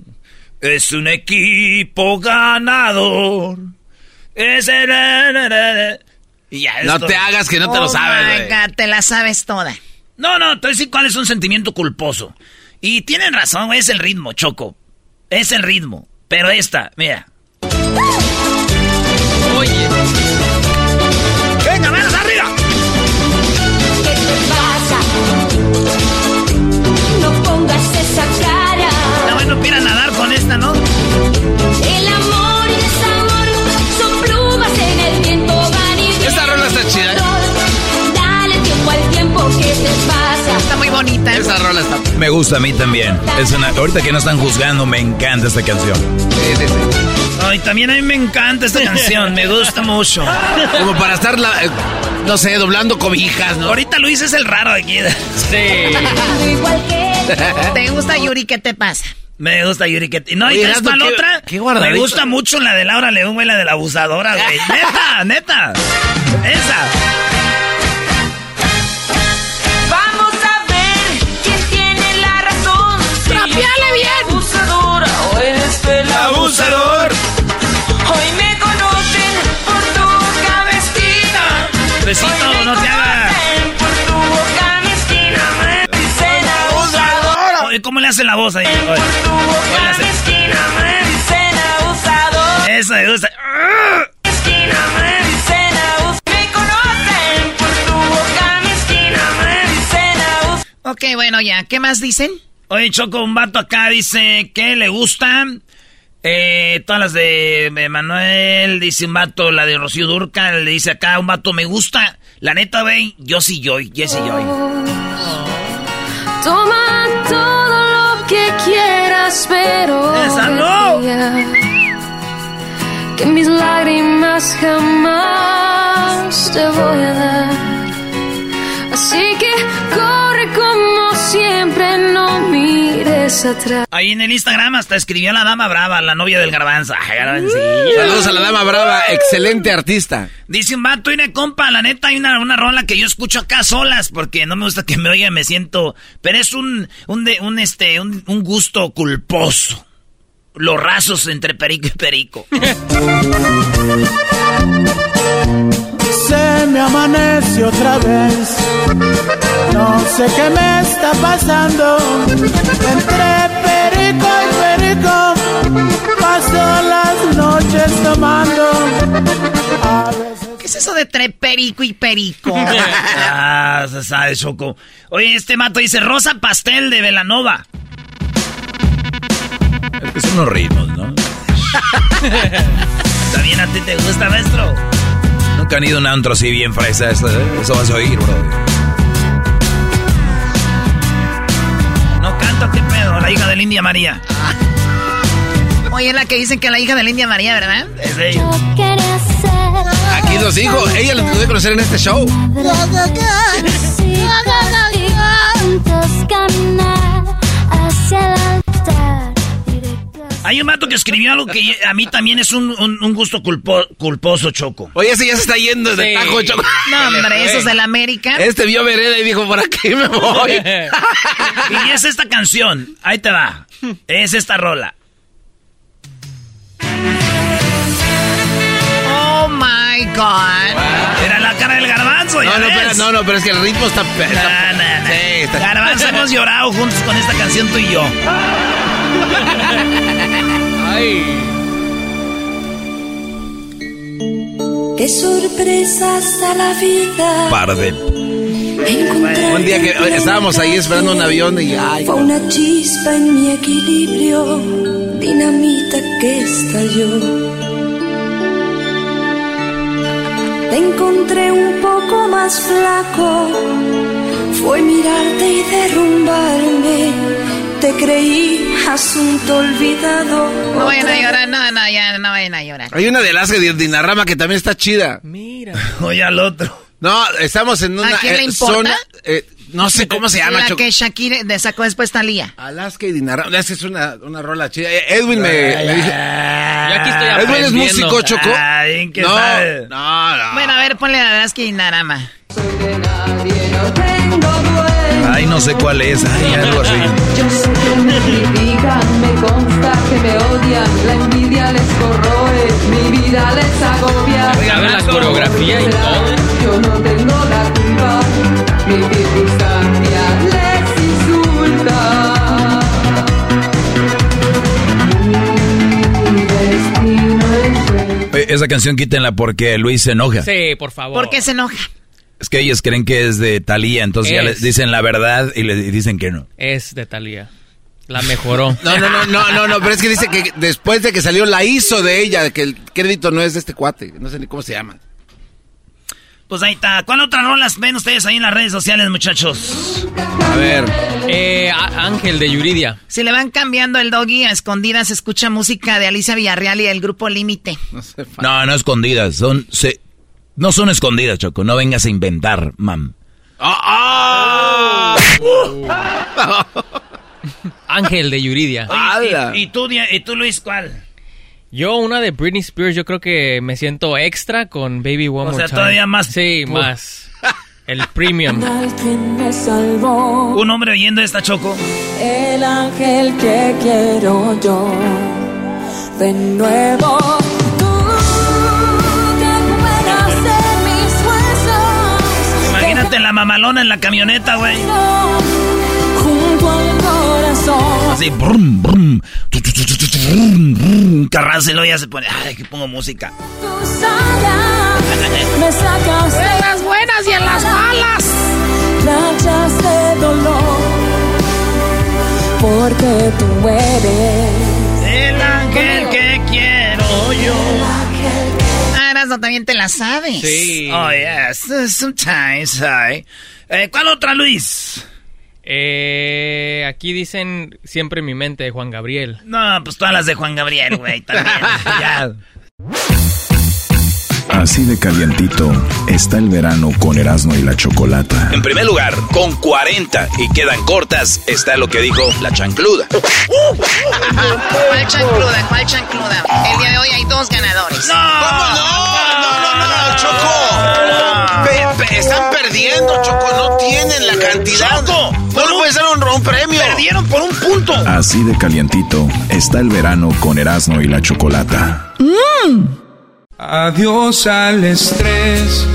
Es un equipo ganador. Es el... Y ya, No te hagas que no te lo Oh sabes, my. God, te la sabes toda. No, no, te voy a decir cuál es un sentimiento culposo. Y tienen razón, es el ritmo, Choco. Es el ritmo. Pero esta, mira. Oye. Me gusta a mí también. Es una, ahorita que no están juzgando, me encanta esta canción. Sí, sí, sí. Ay, también a mí me encanta esta canción, me gusta mucho. Como para estar, la- eh, no sé, doblando cobijas, ¿no? Ahorita Luis es el raro de aquí. Sí. Igual que ¿Te gusta Yuri? ¿Qué te pasa? Me gusta Yuri que No, Oye, y ¿sabes Erasmo, cuál qué- otra? qué. Me gusta mucho la de Laura León, güey, la de la abusadora, güey. Neta, neta. Esa. Besito, no te hagas. Oye, ¿cómo le hace la voz ahí? Oye, Tu oye, boca la hace- mezquina me gusta. Ok, bueno, ya. ¿Qué más dicen? Oye, Choco, un vato acá dice que le gustan. Eh, todas las de Manuel, dice un vato, la de Rocío Durcal, le dice acá un vato, me gusta. La neta, güey, yo sí Joy, Jesse Joy. Toma todo lo que quieras, pero Esa no. que mis lágrimas jamás te voy a dar. Así que corre como siempre, atrás. Ahí en el Instagram hasta escribió la dama brava, la novia del. Ay, garbancillo. Saludos a la dama brava, excelente artista. Dice un vato, y compa, la neta hay una, una rola que yo escucho acá solas porque no me gusta que me oiga, me siento... Pero es un, un, de- un, este, un, un gusto culposo. Los rasos entre perico y perico. Se me amanece otra vez. No sé qué me está pasando. Entre perico y perico. Paso las noches tomando. A veces ¿Qué es eso de tre perico y perico? ah, se sabe, Choco. Oye, este mato dice rosa pastel de Velanova. Es que son los ritmos, ¿no? ¿También a ti te gusta, maestro? Nunca han ido a un antro así bien fresa. Eso, eso vas a oír, bro. No canto, ¿qué pedo? La hija de la India María. Oye, es la que dicen que la hija de la India María, ¿verdad? Es ella. Aquí nos dijo, ella lo pude conocer en este show. Hay un mato que escribió algo que a mí también es un, un- un gusto culpo- culposo, Choco. Oye, ese ya se está yendo de Sí. tajo, Choco. No, hombre, esos de la América. Este vio vereda y dijo, ¿por aquí me voy? y es esta canción. Ahí te va. Es esta rola. Oh my God. Era la cara del garbanzo, ya No, no, ves. pero, no, no, pero es que el ritmo está... está- Nah, nah, nah. Sí, está- Garbanzo, hemos llorado juntos con esta canción tú y yo. Qué sorpresas da la vida. Par de... Encontrar Un día que eh, estábamos ahí esperando un avión y... Ay, Fue una chispa en mi equilibrio, dinamita que estalló. te encontré un poco más flaco. Fue mirarte y derrumbarme. Te creí asunto olvidado. No vayan a llorar, no, no, ya no vayan a llorar. Hay una de Alaska de Dinarama que también está chida. Mira. Oye al otro. No, estamos en una ¿A quién le eh, importa? zona. eh, no sé cómo se llama, La que Shakira le sacó después Talía. Alaska y Dinarama. Es una, una rola chida. Eh, Edwin me, me dijo. aquí estoy Edwin es músico, Choco. Ay, ¿qué no, sabe? no, no. Bueno, a ver, ponle a Alaska y Narama. Ay, no sé cuál es. Ay, algo así. Yo sé que me critican, me consta que me odian, la envidia les corroe, mi vida les agobia. Oiga, ve la coreografía y todo. Yo no tengo la culpa, mi circunstancia les insulta. Eh, Esa canción quítenla porque Luis se enoja. Sí, por favor. ¿Por qué se enoja? Es que ellos creen que es de Talía, entonces ya Es. les dicen la verdad y le dicen que no. Es de Talía. La mejoró. No, no, no, no, no, no, pero es que dice que después de que salió la hizo de ella, que el crédito no es de este cuate, no sé ni cómo se llama. Pues ahí está. ¿Cuál otras rolas ven ustedes ahí en las redes sociales, muchachos? A ver. Eh, Ángel de Yuridia. Si le van cambiando el doggy a escondidas, escucha música de Alicia Villarreal y del grupo Límite. No, no escondidas, son se, no son escondidas, Choco, no vengas a inventar, mam. ¡Ah! Ángel de Yuridia. ¿Y, y tú, y tú, Luis, cuál? Yo, una de Britney Spears, yo creo que me siento extra con Baby One O More sea, Time. todavía más- Sí, Uf. más. El premium. Alguien me salvó, Un hombre oyendo esta choco. el ángel que quiero yo. De nuevo, Imagínate la mamalona en la camioneta, güey. Junto al corazón. Así, brum, brum. Tu, tu, tu, tu, tu, tu, brum, brum. Carrácelo ya se pone. Ay, que pongo música. De las buenas y en las malas. Rachas de dolor. Porque tú eres El ángel que quiero yo. Ah, Erasmo también te la sabes. Sí. Oh, yes. Sometimes I. Eh, ¿Cuál otra, Luis? Eh, aquí dicen siempre en mi mente de Juan Gabriel. No, pues todas las de Juan Gabriel, güey, también. ya. Así de calientito está el verano con Erasmo y la Chocolata. En primer lugar, con 40 y quedan cortas, está lo que dijo la chancluda. ¿Cuál chancluda? ¿Cuál chancluda? El día de hoy hay dos ganadores. ¿Cómo no? No, no, no, no, Choco. Pe- pe- están perdiendo, Choco, no tienen la cantidad. Choco, no le puede ser un, un premio. Perdieron por un punto. Así de calientito está el verano con Erasmo y la Chocolata. Adiós al estrés,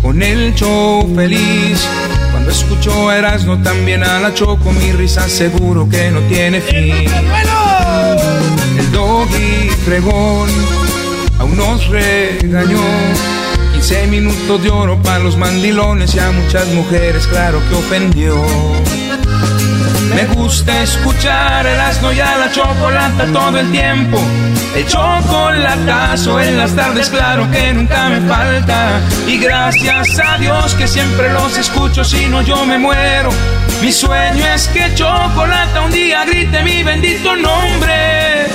con el show feliz. Cuando escucho a Erasmo también a la Choco, mi risa seguro que no tiene fin. El doggy fregón aún nos regañó. 15 minutos de oro para los mandilones y a muchas mujeres, claro que ofendió. Me gusta escuchar el asno y a la chocolata todo el tiempo. El chocolatazo en las tardes, claro que nunca me falta. Y gracias a Dios que siempre los escucho, si no yo me muero. Mi sueño es que chocolata un día grite mi bendito nombre.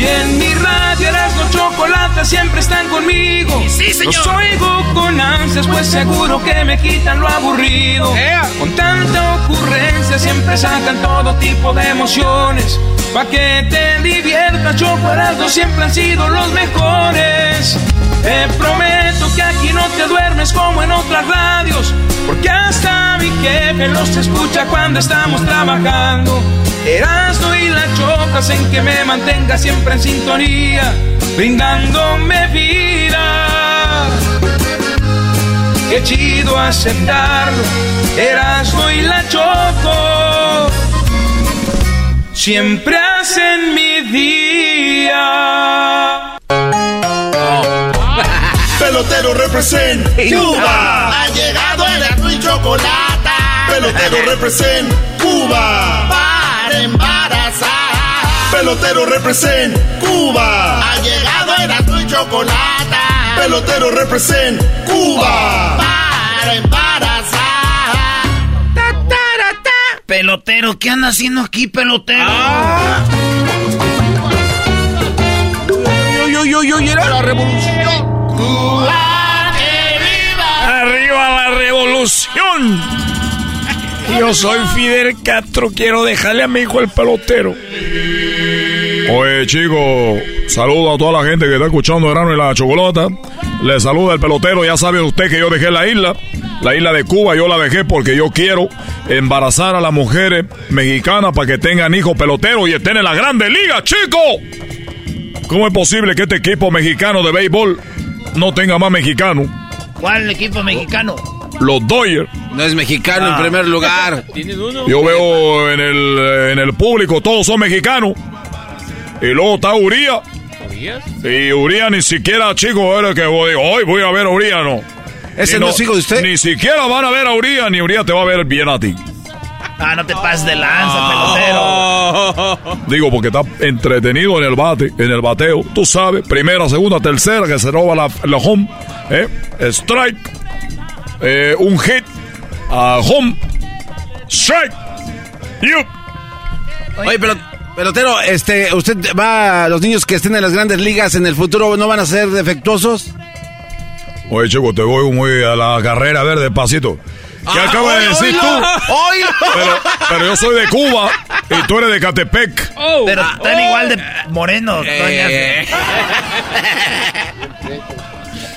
Y en mi radio Erasmo Chocolata siempre están conmigo. Sí, señor. Los oigo con ansias, pues seguro que me quitan lo aburrido. Con tanta ocurrencia siempre sacan todo tipo de emociones. Pa' que te diviertas, Choco siempre han sido los mejores. Te prometo que aquí no te duermes como en otras radios. Porque hasta mi jefe los escucha cuando estamos trabajando. Erasmo y la chocas en que me mantenga siempre en sintonía, brindándome vida. Qué chido aceptarlo, Erasmo y la choco, siempre hacen mi día. Pelotero represent Cuba. Ha llegado el azul y chocolate. Pelotero represent Cuba. Para embarazar. Pelotero represent Cuba. Ha llegado Erasmo y Chocolata. Pelotero represent Cuba. Para embarazar. Pelotero, ¿qué anda haciendo aquí, pelotero? Yo, yo, yo, yo, era la revolución. Cuba, que viva. ¡Arriba la revolución! Yo soy Fidel Castro, quiero dejarle a mi hijo el pelotero. Oye, chicos, saludo a toda la gente que está escuchando Verano y la Chocolata. Le saluda el pelotero, ya sabe usted que yo dejé la isla. La isla de Cuba yo la dejé porque yo quiero embarazar a las mujeres mexicanas para que tengan hijos peloteros y estén en la grande liga, chicos. ¿Cómo es posible que este equipo mexicano de béisbol no tenga más mexicanos? ¿Cuál equipo mexicano? Los Dodgers. No es mexicano en Ah. primer lugar. Yo veo en el, en el público todos son mexicanos. Y luego está Uría. Y Uría ni siquiera, chico, era que voy, hoy voy a ver a Uría, no. ¿Ese Y no es hijo de usted? Ni siquiera van a ver a Uría, ni Uría te va a ver bien a ti. Ah, no te pases de lanza, pelotero. Digo, porque está entretenido en el bate, en el bateo. Tú sabes, primera, segunda, tercera, que se roba la, la home. ¿eh? Strike. eh, un hit. a home. Strike. You. Oye, pero, pelotero, este, ¿usted va, los niños que estén en las grandes ligas en el futuro no van a ser defectuosos? Oye, chico, te voy muy a la carrera, a ver, despacito. ¿Qué Ah, acabas de decir tú? oílo. Pero, pero yo soy de Cuba y tú eres de Catepec. Pero están igual de morenos. Eh.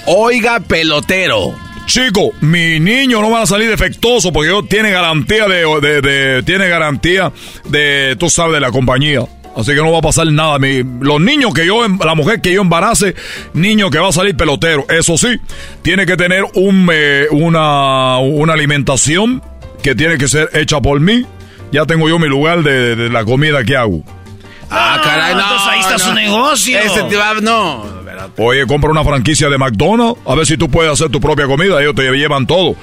Oiga, pelotero. Chico, mi niño no va a salir defectuoso porque yo tiene garantía de, de, de- tiene garantía de, tú sabes, de la compañía. Así que no va a pasar nada. Mi- los niños que yo, em- la mujer que yo embarace, niño que va a salir pelotero. Eso sí, tiene que tener un, eh, una, una alimentación que tiene que ser hecha por mí. Ya tengo yo mi lugar de, de la comida que hago. Ah, caray, no. entonces ahí está no. su negocio. Ese te va, no. Oye, compra una franquicia de McDonald's, a ver si tú puedes hacer tu propia comida, ellos te llevan todo.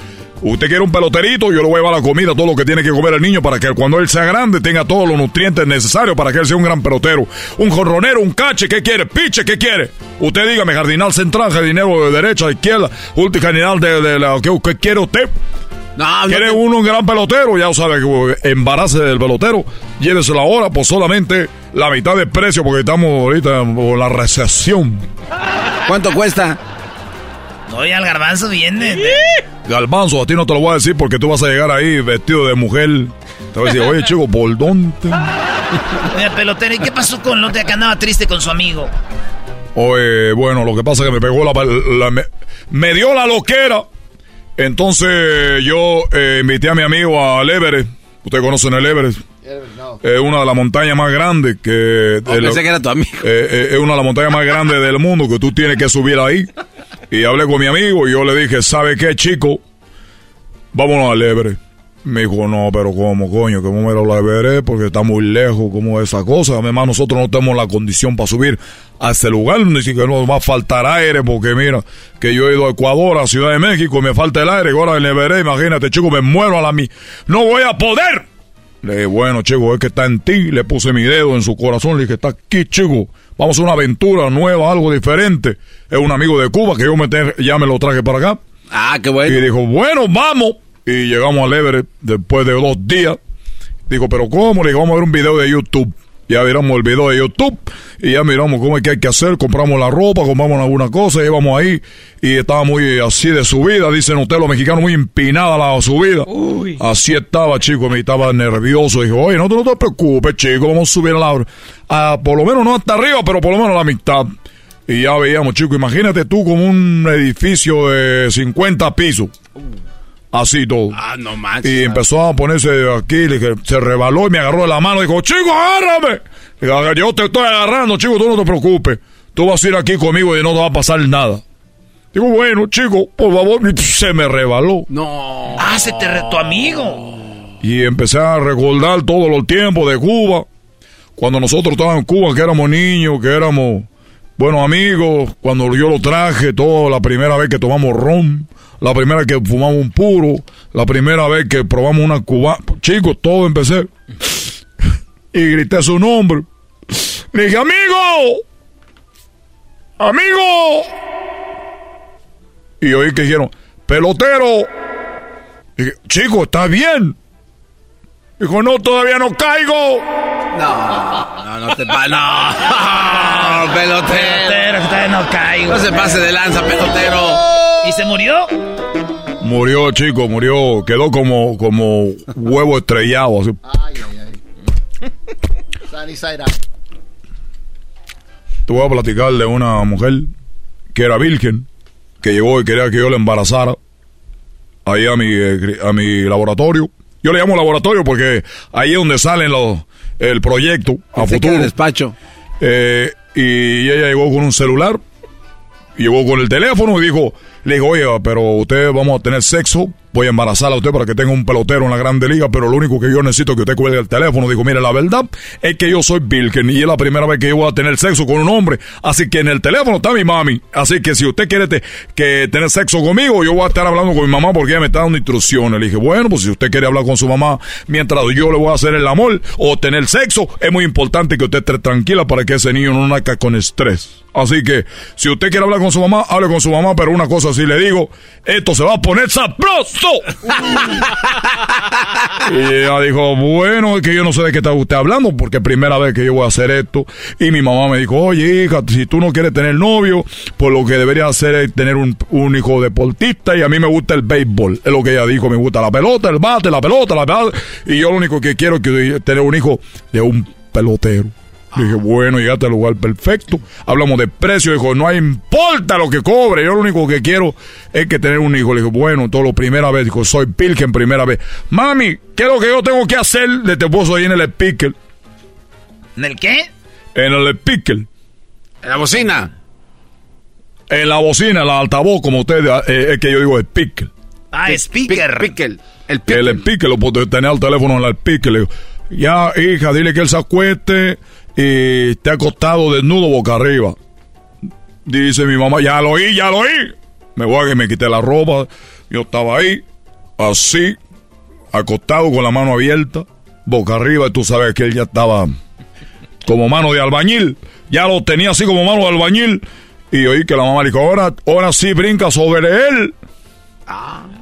Usted quiere un peloterito, yo le voy a llevar la comida, todo lo que tiene que comer el niño para que cuando él sea grande tenga todos los nutrientes necesarios para que él sea un gran pelotero. Un jorronero, un cache, ¿qué quiere? Piche, ¿qué quiere? Usted dígame, jardinal central, jardinero de derecha, de izquierda, último jardinal de, de la... ¿qué, qué quiere usted? No, ¿Quiere uno un gran pelotero? Ya sabe que embarace del pelotero, llévese la hora por solamente la mitad de precio porque estamos ahorita con la recesión. ¿Cuánto cuesta? No, ya el garbanzo viene. Galbanzo, a ti no te lo voy a decir porque tú vas a llegar ahí vestido de mujer. Te voy a decir, oye chico, ¿por dónde? Oye, pelotero, ¿y qué pasó con Lote que andaba triste con su amigo? Oye, bueno, lo que pasa es que me pegó la... la- me, me dio la loquera. Entonces yo eh, invité a mi amigo al Everest. Ustedes conocen el Everest. Es una de las montañas más grandes que... Oh, pensé que era tu amigo. Eh, eh, es una de las montañas más grandes del mundo que tú tienes que subir ahí. Y hablé con mi amigo y yo le dije, ¿sabe qué, chico? Vámonos al Everest. Me dijo, no, pero ¿cómo, coño? ¿Cómo me lo veré? Porque está muy lejos, ¿cómo es esa cosa? Además, nosotros no tenemos la condición para subir a ese lugar. Ni siquiera nos va a faltar aire, porque mira, que yo he ido a Ecuador, a Ciudad de México, y me falta el aire. Ahora el Everest, imagínate, chico, me muero a la mi. ¡No voy a poder! Le dije, bueno, chico, es que está en ti. Le puse mi dedo en su corazón. Le dije, está aquí, chico. Vamos a una aventura nueva, algo diferente. Es un amigo de Cuba que yo me te- ya me lo traje para acá. Ah, qué bueno. Y dijo, bueno, vamos. Y llegamos al Everest después de dos días. Dijo, pero ¿cómo? Le digo, vamos a ver un video de YouTube. Ya miramos el video de YouTube y ya miramos cómo es que hay que hacer. Compramos la ropa, compramos alguna cosa, íbamos ahí y estaba muy así de subida. Dicen ustedes los mexicanos, muy empinada la subida. Así estaba, chico, me estaba nervioso. Dijo, oye, no, te- no te preocupes, chico, vamos a subir a la... a- por lo menos no hasta arriba, pero por lo menos a la mitad. Y ya veíamos, chico, imagínate tú como un edificio de 50 pisos. Así todo. Ah, no manches. Y empezó a ponerse aquí, le dije, se rebaló y me agarró de la mano. Dijo, chico, agárrame. Yo te estoy agarrando, chico, tú no te preocupes. Tú vas a ir aquí conmigo y no te va a pasar nada. Digo, bueno, chico, por favor. Y se me rebaló. No. Ah, se te amigo. Y empecé a recordar todos los tiempos de Cuba. Cuando nosotros estábamos en Cuba, que éramos niños, que éramos buenos amigos. Cuando yo lo traje, todo, la primera vez que tomamos ron. La primera vez que fumamos un puro. La primera vez que probamos una cuba. Chicos, todo empecé. Y grité su nombre. Le dije, amigo. amigo. Y oí que dijeron, pelotero. dije, chico, ¿está bien? Dijo, no, todavía no caigo. No, no, no te pa No, pelotero. Pelotero, usted no caigo. No se pase de lanza, pelotero. ¿Y se murió? Murió, chico, murió. Quedó como, como huevo estrellado. Así. Ay, ay, ay. Te voy a platicar de una mujer que era virgen, que llegó y quería que yo la embarazara ahí a mi, eh, a mi laboratorio. Yo le llamo laboratorio porque ahí es donde salen los, el proyecto a Pensé futuro. era despacho. Eh, y ella llegó con un celular, llegó con el teléfono y dijo, le dijo, oye, pero usted vamos a tener sexo, voy a embarazar a usted para que tenga un pelotero en la grande liga, pero lo único que yo necesito es que usted cuelgue el teléfono. Dijo, mire, la verdad es que yo soy virgen y es la primera vez que yo voy a tener sexo con un hombre, así que en el teléfono está mi mami, así que si usted quiere te- que tener sexo conmigo, yo voy a estar hablando con mi mamá porque ella me está dando instrucciones. Le dije, bueno, pues si usted quiere hablar con su mamá mientras yo le voy a hacer el amor o tener sexo, es muy importante que usted esté tranquila para que ese niño no nazca con estrés. Así que, si usted quiere hablar con su mamá, hable con su mamá, pero una cosa sí le digo, esto se va a poner sabroso. y ella dijo, bueno, es que yo no sé de qué está usted hablando, porque es primera vez que yo voy a hacer esto. Y mi mamá me dijo, oye, hija, si tú no quieres tener novio, pues lo que deberías hacer es tener un, un hijo deportista, y a mí me gusta el béisbol. Es lo que ella dijo, me gusta la pelota, el bate, la pelota, la pelota. Y yo lo único que quiero es que tener un hijo de un pelotero. Le dije, bueno, llegaste al lugar perfecto. Hablamos de precio. Dijo, no importa lo que cobre. Yo lo único que quiero es que tener un hijo. Le dije, bueno, todo lo primera vez. Dijo, soy Pilken primera vez. Mami, ¿qué es lo que yo tengo que hacer? Le te puso ahí en el speaker. ¿En el qué? En el speaker. En la bocina. En la bocina, el altavoz, como usted, eh, es que yo digo speaker. Ah, speaker. Pickle. El Que el speaker, lo puedo tener el teléfono en el speaker. Le digo, ya, hija, dile que él se acueste y esté acostado desnudo boca arriba. Dice mi mamá, ya lo oí, ya lo oí. Me voy a que me quité la ropa. Yo estaba ahí, así, acostado con la mano abierta, boca arriba. Y tú sabes que él ya estaba como mano de albañil. Ya lo tenía así como mano de albañil. Y oí que la mamá le dijo, ahora, ahora sí brinca sobre él.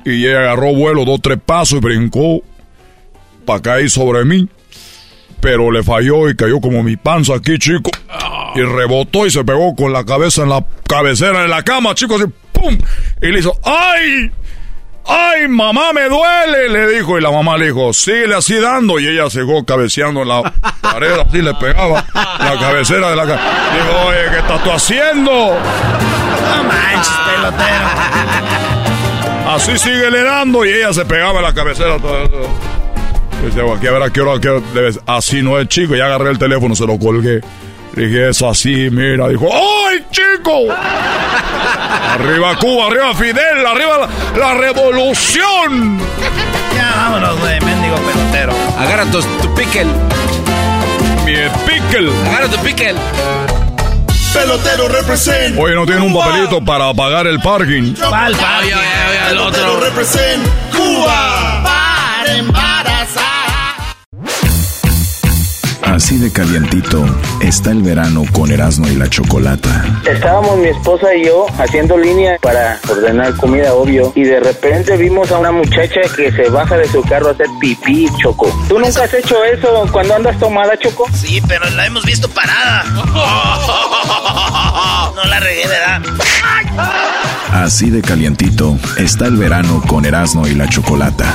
Y ella agarró vuelo dos, tres pasos y brincó para caer sobre mí. Pero le falló y cayó como mi panza aquí, chico. Y rebotó y se pegó con la cabeza en la cabecera de la cama, chico, así, ¡pum! Y le hizo, ¡ay! ¡Ay, mamá, me duele! Le dijo. Y la mamá le dijo, síguele así dando. Y ella llegó cabeceando en la pared, así le pegaba la cabecera de la cama. Dijo, oye, ¿qué estás tú haciendo? No manches, pelotero. Así síguele dando y ella se pegaba en la cabecera. todo- todo. Dice, "Bueno, aquí a ver a qué hora, a qué hora debes-". Así no es, chico. Ya agarré el teléfono, se lo colgué. Dije, eso así, mira. Dijo, ¡ay, chico! arriba Cuba, arriba Fidel, arriba la, la revolución. Ya, vámonos, güey, mendigo pelotero. Agarra tu, tu pickle. Mi pickle. Agarra tu pickle. Pelotero represent. Oye, no tiene un papelito para pagar el parking. El Pelotero represent. Cuba. Para embarazar. Así de calientito está el verano con Erasmo y la Chocolata. Estábamos mi esposa y yo haciendo línea para ordenar comida, obvio, y de repente vimos a una muchacha que se baja de su carro a hacer pipí, Choco. ¿Tú nunca has hecho eso cuando andas tomada, Choco? Sí, pero la hemos visto parada. No la regué, ¿verdad? Así de calientito está el verano con Erasmo y la Chocolata.